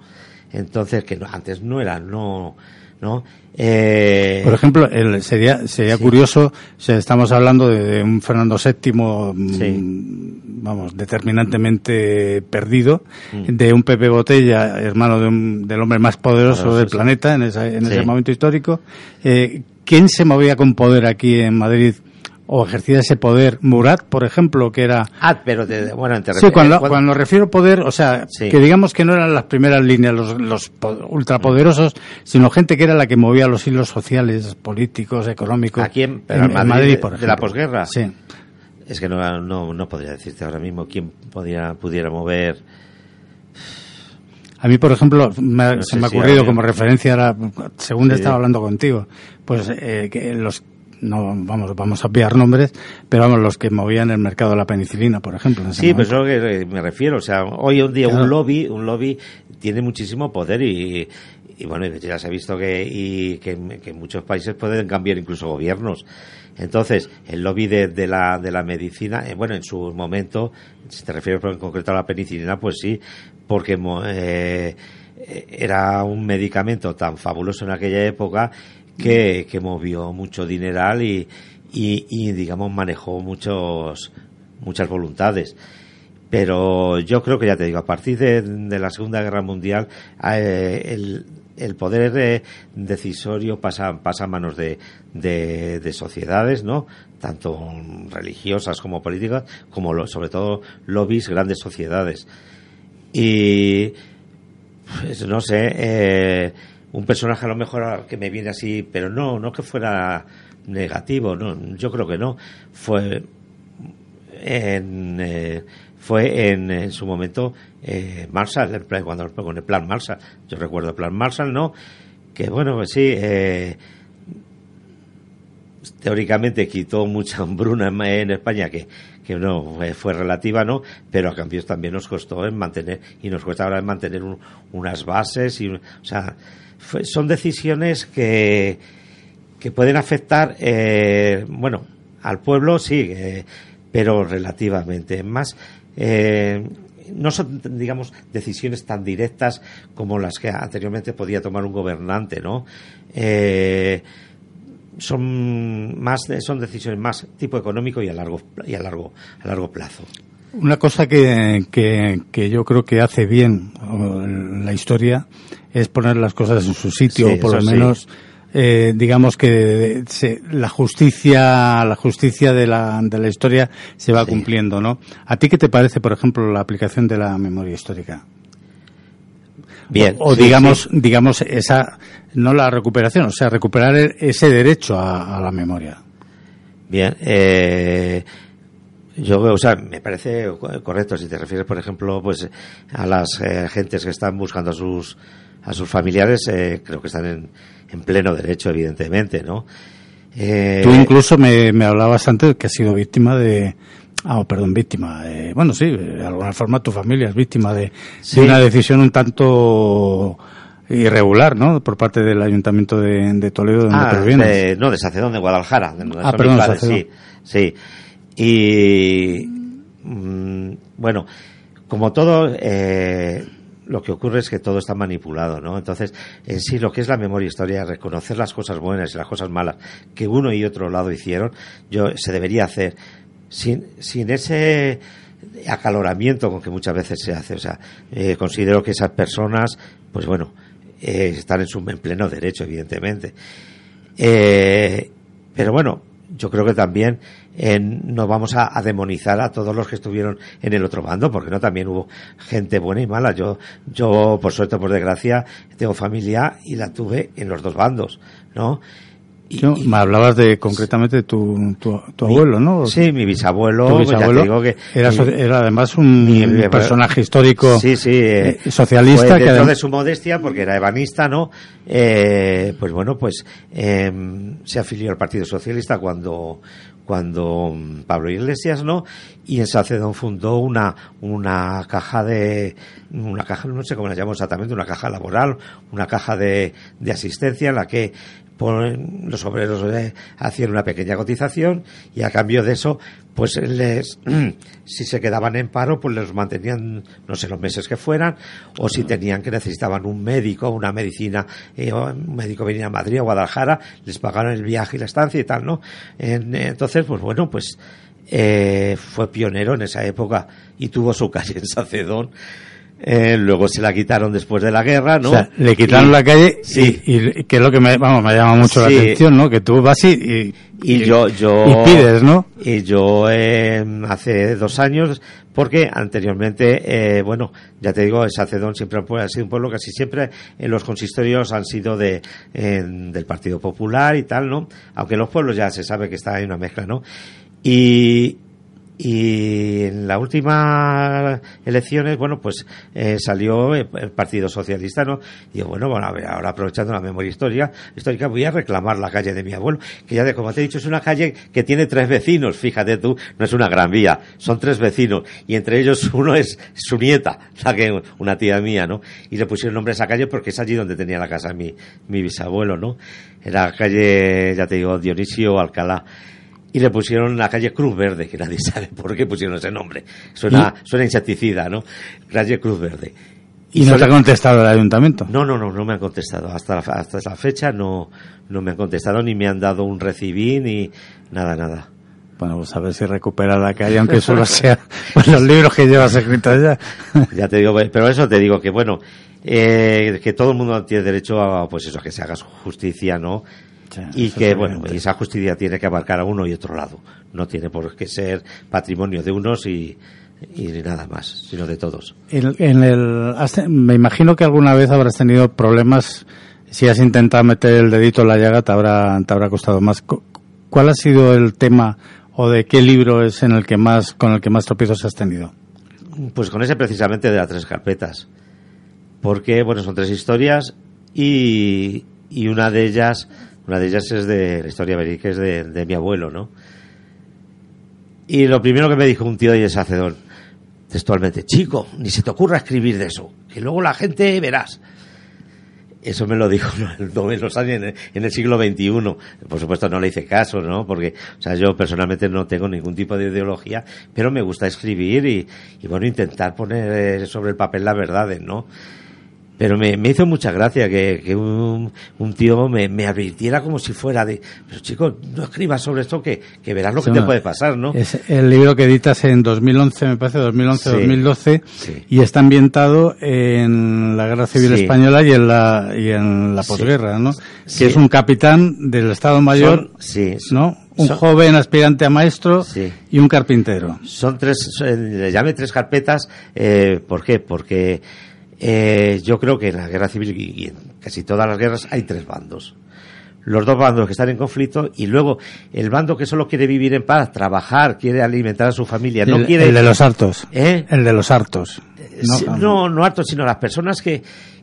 [SPEAKER 2] Entonces, que no, antes no era, no, ¿no? Eh...
[SPEAKER 1] Por ejemplo, el, sería sería sí. curioso, estamos hablando de, de un Fernando VII, sí. mmm, vamos, determinantemente perdido, mm. de un Pepe Botella, hermano de un, del hombre más poderoso del sí, planeta en, esa, en ese momento histórico. Eh, ¿Quién se movía con poder aquí en Madrid? O ejercía ese poder Murat, por ejemplo, que era...
[SPEAKER 2] Ah, pero te, bueno, te
[SPEAKER 1] Sí, cuando, cuando... cuando refiero poder, o sea, sí. que digamos que no eran las primeras líneas los, los ultrapoderosos, sino gente que era la que movía los hilos sociales, políticos, económicos.
[SPEAKER 2] Aquí en, en, en Madrid, Madrid, por
[SPEAKER 1] ejemplo.
[SPEAKER 2] De la posguerra.
[SPEAKER 1] Sí.
[SPEAKER 2] Es que no, no, no podría decirte ahora mismo quién podía, pudiera mover...
[SPEAKER 1] A mí, por ejemplo, me, no se me ha ocurrido si como referencia, ahora, según sí. estaba hablando contigo, pues eh, que los no vamos vamos a obviar nombres, pero vamos los que movían el mercado de la penicilina, por ejemplo.
[SPEAKER 2] sí, pues eso que me refiero, o sea, hoy en día claro. un lobby, un lobby tiene muchísimo poder y, y bueno, ya se ha visto que y que, que en muchos países pueden cambiar incluso gobiernos. Entonces, el lobby de, de, la, de la medicina, eh, bueno, en su momento, si te refieres en concreto a la penicilina, pues sí, porque eh, era un medicamento tan fabuloso en aquella época que, que movió mucho dineral y, y, y, digamos, manejó muchos, muchas voluntades. Pero yo creo que ya te digo, a partir de, de la Segunda Guerra Mundial, eh, el, el poder eh, decisorio pasa, pasa a manos de, de, de, sociedades, ¿no? Tanto religiosas como políticas, como lo, sobre todo lobbies, grandes sociedades. Y, pues, no sé, eh, un personaje a lo mejor que me viene así, pero no, no que fuera negativo, no, yo creo que no. Fue en, eh, fue en, su momento eh, Marshall, plan, cuando con el plan Marshall, yo recuerdo el plan Marshall, ¿no? Que bueno, pues sí, eh, teóricamente quitó mucha hambruna en España que, que no fue, relativa, ¿no? Pero a cambio también nos costó en mantener, y nos cuesta ahora en mantener un, unas bases, y, o sea, fue, son decisiones que, que pueden afectar, eh, bueno, al pueblo sí, eh, pero relativamente. Más, eh, no son, digamos, decisiones tan directas como las que anteriormente podía tomar un gobernante, ¿no? Son más son decisiones más tipo económico y a largo y a largo a largo plazo.
[SPEAKER 1] Una cosa que, que, que yo creo que hace bien la historia es poner las cosas en su sitio,
[SPEAKER 2] sí,
[SPEAKER 1] o por lo menos
[SPEAKER 2] sí.
[SPEAKER 1] eh, digamos que se, la justicia, la justicia de la, de la historia se va
[SPEAKER 2] Sí.
[SPEAKER 1] cumpliendo, ¿no? ¿A ti qué te parece, por ejemplo, la aplicación de la memoria histórica?
[SPEAKER 2] Bien.
[SPEAKER 1] O, o
[SPEAKER 2] sí,
[SPEAKER 1] digamos,
[SPEAKER 2] sí.
[SPEAKER 1] digamos esa, no la recuperación, o sea, recuperar el- ese derecho a, a la memoria.
[SPEAKER 2] Bien, eh, yo, o sea, me parece co- correcto si te refieres, por ejemplo, pues a las eh, gentes que están buscando a sus a sus familiares, eh, creo que están en, en pleno derecho, evidentemente, ¿no? Eh,
[SPEAKER 1] Tú incluso me, me hablabas antes que has sido víctima de, ah, perdón, víctima, de, bueno, sí, de alguna forma tu familia es víctima de,
[SPEAKER 2] Sí.
[SPEAKER 1] de una decisión un tanto irregular, ¿no? Por parte del Ayuntamiento de, de Toledo, donde
[SPEAKER 2] ah,
[SPEAKER 1] provienes.
[SPEAKER 2] de- no, de Sacedón, de Guadalajara. de
[SPEAKER 1] Ah, perdón,
[SPEAKER 2] padres, sí, sí. Y, mm, bueno, como todo, eh, lo que ocurre es que todo está manipulado, ¿no? Entonces, en sí, lo que es la memoria histórica, reconocer las cosas buenas y las cosas malas que uno y otro lado hicieron, yo, se debería hacer sin, sin ese acaloramiento con que muchas veces se hace. O sea, eh, considero que esas personas, pues bueno, eh, están en su en pleno derecho, evidentemente. Eh, pero bueno, yo creo que también eh, no vamos a, a demonizar a todos los que estuvieron en el otro bando, porque no también hubo gente buena y mala. Yo, yo por suerte, por desgracia, tengo familia y la tuve en los dos bandos, ¿no? Y-
[SPEAKER 1] me hablabas de concretamente de tu, tu, tu
[SPEAKER 2] mi-
[SPEAKER 1] abuelo, ¿no?
[SPEAKER 2] Sí, mi bisabuelo,
[SPEAKER 1] Tu
[SPEAKER 2] ya te
[SPEAKER 1] bisabuelo
[SPEAKER 2] digo que
[SPEAKER 1] era, además un
[SPEAKER 2] mi- mi-
[SPEAKER 1] personaje histórico
[SPEAKER 2] Sí, sí. eh,
[SPEAKER 1] eh, socialista que
[SPEAKER 2] dentro de su modestia, porque era ebanista, ¿no? Eh, pues bueno, pues eh, se afilió al Partido Socialista cuando cuando mm, Pablo Iglesias, ¿no? Y en Sacedón fundó una una caja de una caja, no sé cómo la llamamos exactamente, una caja laboral, una caja de, de asistencia en la que los obreros eh, hacían una pequeña cotización y a cambio de eso, pues les, si se quedaban en paro, pues los mantenían, no sé, los meses que fueran, o si tenían que necesitaban un médico, una medicina, eh, un médico venía a Madrid o Guadalajara, les pagaron el viaje y la estancia y tal, ¿no? En- entonces, pues bueno, pues eh, fue pionero en esa época y tuvo su calle en Sacedón. Eh, luego se la quitaron después de la guerra, ¿no?
[SPEAKER 1] O sea, le quitaron
[SPEAKER 2] Y-
[SPEAKER 1] la calle
[SPEAKER 2] Sí.
[SPEAKER 1] y, y que es lo que me, vamos, me llama mucho
[SPEAKER 2] Sí.
[SPEAKER 1] la atención, ¿no? Que tú vas y, y,
[SPEAKER 2] y yo yo
[SPEAKER 1] y pides, ¿no?
[SPEAKER 2] y yo eh, hace dos años porque anteriormente eh, bueno ya te digo Sacedón siempre ha sido un pueblo casi siempre en los consistorios han sido de en- del Partido Popular y tal no aunque en los pueblos ya se sabe que está ahí una mezcla no y y en la última elecciones, bueno, pues eh, salió el, Partido Socialista, ¿no? Y yo, bueno, bueno, a ver, ahora aprovechando la memoria histórica, histórica, voy a reclamar la calle de mi abuelo, que ya de como te he dicho, es una calle que tiene tres vecinos, fíjate tú, no es una gran vía, son tres vecinos, y entre ellos uno es su nieta, la que, una tía mía, ¿no? Y le pusieron nombre a esa calle porque es allí donde tenía la casa mi, mi bisabuelo, ¿no? Era calle, ya te digo, Dionisio Alcalá y le pusieron la calle Cruz Verde, que nadie sabe por qué pusieron ese nombre. Suena, suena insecticida, ¿no? Calle Cruz Verde.
[SPEAKER 1] Y no te ha contestado el ayuntamiento.
[SPEAKER 2] no, no, no, no me han contestado. Hasta la, hasta esa fecha no, no me han contestado, ni me han dado un recibí, ni nada, nada.
[SPEAKER 1] Bueno, pues a ver si recupera la calle, aunque solo sea por los libros que llevas escritos ya.
[SPEAKER 2] Ya te digo, pero eso te digo que bueno, eh, que todo el mundo tiene derecho a, pues eso, que se haga justicia, ¿no? Y que, bueno, y esa justicia tiene que abarcar a uno y otro lado. No tiene por qué ser patrimonio de unos y, y nada más, sino de todos.
[SPEAKER 1] En, en el, me imagino que alguna vez habrás tenido problemas. Si has intentado meter el dedito en la llaga, te habrá, te habrá costado más. Cu- ¿Cuál ha sido el tema o de qué libro es en el que más, con el que más tropiezos has tenido?
[SPEAKER 2] Pues con ese precisamente de las tres carpetas. Porque, bueno, son tres historias y, y una de ellas, una de ellas es de la historia verídica, es de, de mi abuelo, ¿no? Y lo primero que me dijo un tío de Sacedón, textualmente, chico, ni se te ocurra escribir de eso, que luego la gente verás. Eso me lo dijo ¿no? los años, en el, siglo XXI. Por supuesto no le hice caso, ¿no? Porque, o sea, yo personalmente no tengo ningún tipo de ideología, pero me gusta escribir y, y bueno, intentar poner eh, sobre el papel la verdad, ¿no? Pero me, me hizo mucha gracia que, que un, un tío me, me advirtiera como si fuera de, pero chico, no escribas sobre esto que, que verás lo
[SPEAKER 1] Sí,
[SPEAKER 2] que te puede pasar, ¿no?
[SPEAKER 1] Es el libro que editas en 2011, me parece, 2011-2012,
[SPEAKER 2] Sí.
[SPEAKER 1] y está ambientado en la Guerra Civil
[SPEAKER 2] Sí.
[SPEAKER 1] Española y en la, y en la
[SPEAKER 2] Sí.
[SPEAKER 1] posguerra, ¿no?
[SPEAKER 2] Sí.
[SPEAKER 1] Que es un capitán del Estado Mayor,
[SPEAKER 2] Son- sí,
[SPEAKER 1] ¿no? Un
[SPEAKER 2] son-
[SPEAKER 1] joven aspirante a maestro
[SPEAKER 2] Sí.
[SPEAKER 1] y un carpintero.
[SPEAKER 2] Son tres, le llame tres carpetas, eh, ¿por qué? Porque eh, yo creo que en la guerra civil y en casi todas las guerras hay tres bandos. Los dos bandos que están en conflicto y luego el bando que solo quiere vivir en paz, trabajar, quiere alimentar a su familia, no
[SPEAKER 1] el,
[SPEAKER 2] quiere...
[SPEAKER 1] el de los hartos.
[SPEAKER 2] ¿Eh?
[SPEAKER 1] El de los hartos.
[SPEAKER 2] Sí, no, no hartos, sino las personas que,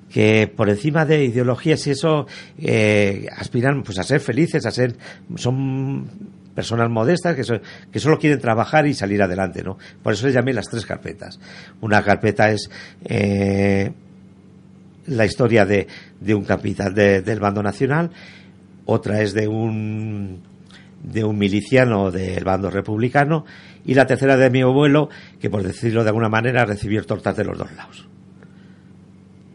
[SPEAKER 2] que por encima de ideologías y eso eh, aspiran pues a ser felices, a ser son personas modestas que, que solo quieren trabajar y salir adelante, ¿no? Por eso les llamé las tres carpetas. Una carpeta es eh, la historia de, un capitán de- del bando nacional, otra es de un de un miliciano del bando republicano y la tercera de mi abuelo que por decirlo de alguna manera recibió tortas de los dos lados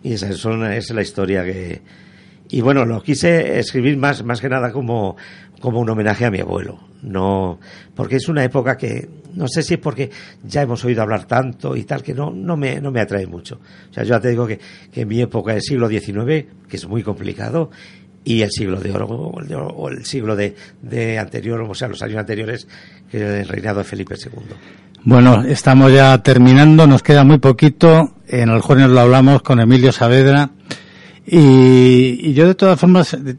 [SPEAKER 2] y esa esa es la historia que y bueno lo quise escribir más más que nada como como un homenaje a mi abuelo no porque es una época que no sé si es porque ya hemos oído hablar tanto y tal que no no me no me atrae mucho o sea yo ya te digo que, que mi época del siglo XIX que es muy complicado y el siglo de oro o el, de oro- o el siglo de, de anterior o sea los años anteriores que el reinado de Felipe II
[SPEAKER 1] Bueno, estamos ya terminando, nos queda muy poquito. En el jueves lo hablamos con Emilio Saavedra. Y, y yo de todas formas eh,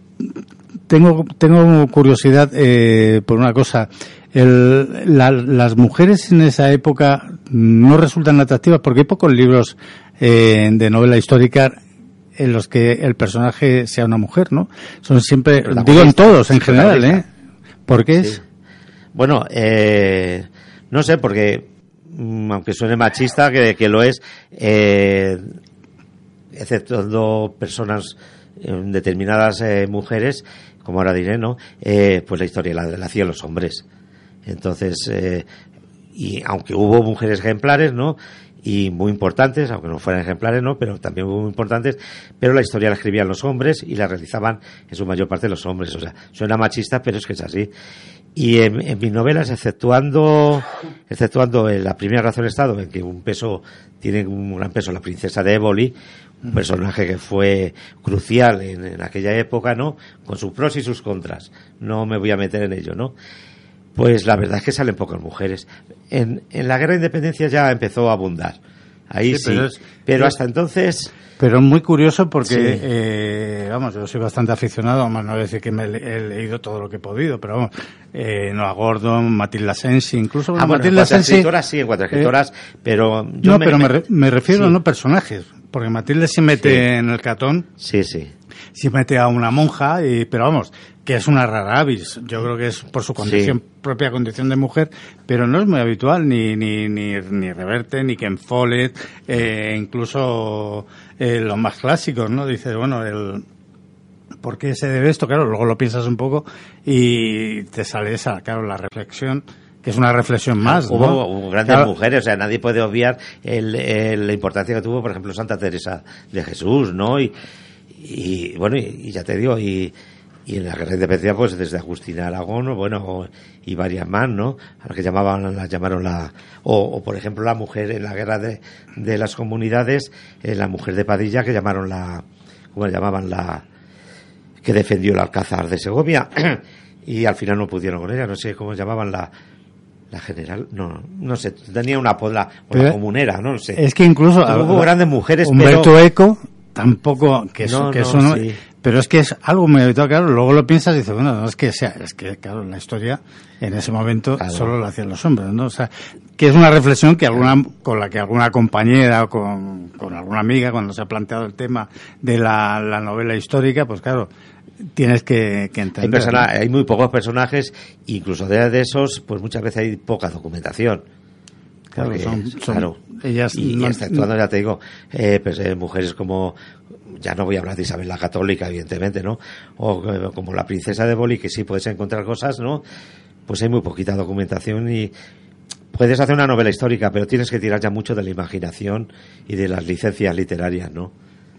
[SPEAKER 1] tengo, tengo curiosidad eh, por una cosa. El- la- las mujeres en esa época no resultan atractivas porque hay pocos libros eh, de novela histórica en los que el personaje sea una mujer, ¿no? Son siempre, digo en todos, en general, ¿eh? ¿Por qué
[SPEAKER 2] Sí.
[SPEAKER 1] es?
[SPEAKER 2] Bueno, eh, no sé, porque mm, aunque suene machista, que, que lo es, eh, exceptuando personas eh, determinadas eh, mujeres, como ahora diré, ¿no? Eh, pues la historia la, hacían los hombres. Entonces, y aunque hubo mujeres ejemplares, ¿no? Y muy importantes, aunque no fueran ejemplares, ¿no? Pero también hubo muy importantes, pero la historia la escribían los hombres y la realizaban en su mayor parte los hombres. O sea, suena machista, pero es que es así. Y en, mis novelas, exceptuando, exceptuando la primera razón Estado, en que un peso, tiene un gran peso la princesa de Éboli, un personaje que fue crucial en, aquella época, ¿no? Con sus pros y sus contras. No me voy a meter en ello, ¿no? Pues la verdad es que salen pocas mujeres. En, en la guerra de independencia ya empezó a abundar. Ahí
[SPEAKER 1] Sí, pero
[SPEAKER 2] hasta entonces,
[SPEAKER 1] Pero es muy curioso porque,
[SPEAKER 2] Sí.
[SPEAKER 1] eh, vamos, yo soy bastante aficionado, vamos, no voy a decir que me he, le- he leído todo lo que he podido, pero vamos, eh, Noah Gordon, Matilda Sensi, incluso
[SPEAKER 2] ah, bueno, en
[SPEAKER 1] Matilda Sensi...
[SPEAKER 2] escritoras, sí, en cuanto a escritoras, pero yo
[SPEAKER 1] no, pero me, re- me refiero
[SPEAKER 2] sí.
[SPEAKER 1] a no personajes, porque Matilda se mete
[SPEAKER 2] Sí.
[SPEAKER 1] en el catón,
[SPEAKER 2] Sí, sí.
[SPEAKER 1] se mete a una monja, y, pero vamos, que es una rara avis. Yo creo que es por su condición, propia condición de mujer, pero no es muy habitual, ni, ni, ni, ni Reverte, ni Ken Follett, eh, incluso eh, los más clásicos, ¿no? Dices, bueno, el, ¿por qué se debe esto? Claro, luego lo piensas un poco y te sale esa, claro, la reflexión, que es una reflexión más,
[SPEAKER 2] Hubo,
[SPEAKER 1] ¿no?
[SPEAKER 2] hubo grandes
[SPEAKER 1] Claro,
[SPEAKER 2] mujeres, o sea, nadie puede obviar el, el- la importancia que tuvo, por ejemplo, Santa Teresa de Jesús, ¿no? Y, y bueno, y, y ya te digo, y, y en la guerra de independencia, pues desde Agustina Aragón, bueno, y varias más, ¿no? A las que llamaban, las llamaron la, o, o, por ejemplo la mujer en la guerra de, de las comunidades, eh, la mujer de Padilla que llamaron la, ¿cómo la llamaban? La, que defendió el Alcázar de Segovia, y al final no pudieron con ella, no sé cómo llamaban la, la general, no, no sé, tenía una pola, o
[SPEAKER 1] Pero
[SPEAKER 2] la comunera, no lo sé.
[SPEAKER 1] Es que incluso
[SPEAKER 2] Hubo grandes mujeres,
[SPEAKER 1] Humberto
[SPEAKER 2] pero
[SPEAKER 1] Eco tampoco que
[SPEAKER 2] No,
[SPEAKER 1] que
[SPEAKER 2] no,
[SPEAKER 1] eso no,
[SPEAKER 2] sí.
[SPEAKER 1] Pero es que es algo muy habitual, claro, luego lo piensas y dices, bueno, no es que sea, es que claro, la historia en ese momento
[SPEAKER 2] Claro.
[SPEAKER 1] solo la hacían los hombres, ¿no? O sea, que es una reflexión que alguna, con la que alguna compañera o con, con alguna amiga, cuando se ha planteado el tema de la, la novela histórica, pues claro, tienes que, que
[SPEAKER 2] hay,
[SPEAKER 1] entender.
[SPEAKER 2] persona-
[SPEAKER 1] ¿no?
[SPEAKER 2] hay muy pocos personajes, incluso de, de esos, pues muchas veces hay poca documentación.
[SPEAKER 1] Claro,
[SPEAKER 2] Porque,
[SPEAKER 1] son- son-
[SPEAKER 2] claro,
[SPEAKER 1] ellas
[SPEAKER 2] y,
[SPEAKER 1] no-
[SPEAKER 2] y ya te digo, eh, pues, eh, mujeres como, ya no voy a hablar de Isabel la Católica, evidentemente, ¿no? O eh, como la princesa de Boli, que sí puedes encontrar cosas, ¿no? Pues hay muy poquita documentación y puedes hacer una novela histórica, pero tienes que tirar ya mucho de la imaginación y de las licencias literarias, ¿no?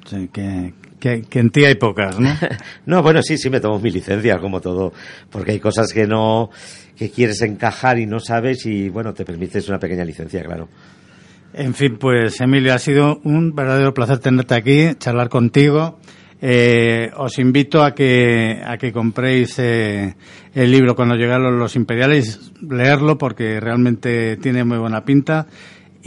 [SPEAKER 1] Sí, que, que, que en ti hay pocas, ¿no?
[SPEAKER 2] no, bueno, sí, sí me tomo mi licencia, como todo, porque hay cosas que no, que quieres encajar y no sabes y, bueno, te permites una pequeña licencia, claro.
[SPEAKER 1] En fin, pues Emilio, ha sido un verdadero placer tenerte aquí, charlar contigo. Eh, os invito a que, a que compréis eh, el libro cuando llegaron los imperiales, leerlo porque realmente tiene muy buena pinta.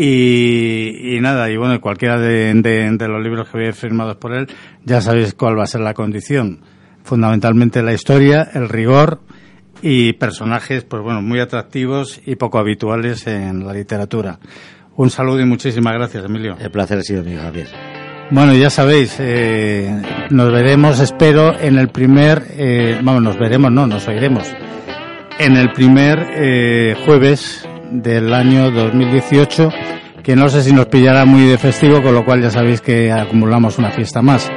[SPEAKER 1] Y, y nada, y bueno, cualquiera de, de, de los libros que habéis firmados por él, ya sabéis cuál va a ser la condición. Fundamentalmente la historia, el rigor y personajes, pues bueno, muy atractivos y poco habituales en la literatura. Un saludo y muchísimas gracias, Emilio.
[SPEAKER 2] El placer ha sido mío, Javier.
[SPEAKER 1] Bueno, ya sabéis, eh, nos veremos, espero, en el primer, eh, vamos, nos veremos, no, nos oiremos, en el primer eh, jueves del año 2018, que no sé si nos pillará muy de festivo, con lo cual ya sabéis que acumulamos una fiesta más.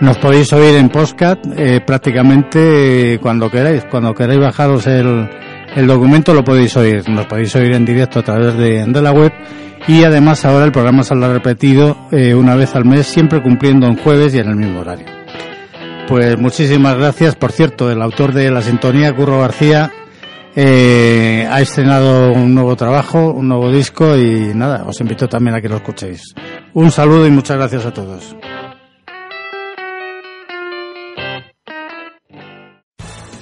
[SPEAKER 1] Nos podéis oír en Postcat eh, prácticamente cuando queráis, cuando queráis bajaros el, el documento lo podéis oír, nos podéis oír en directo a través de, de la web y además ahora el programa saldrá repetido eh, una vez al mes, siempre cumpliendo en jueves y en el mismo horario. Pues muchísimas gracias. Por cierto, el autor de la sintonía, Curro García, eh, ha estrenado un nuevo trabajo, un nuevo disco y nada, os invito también a que lo escuchéis. Un saludo y muchas gracias a todos.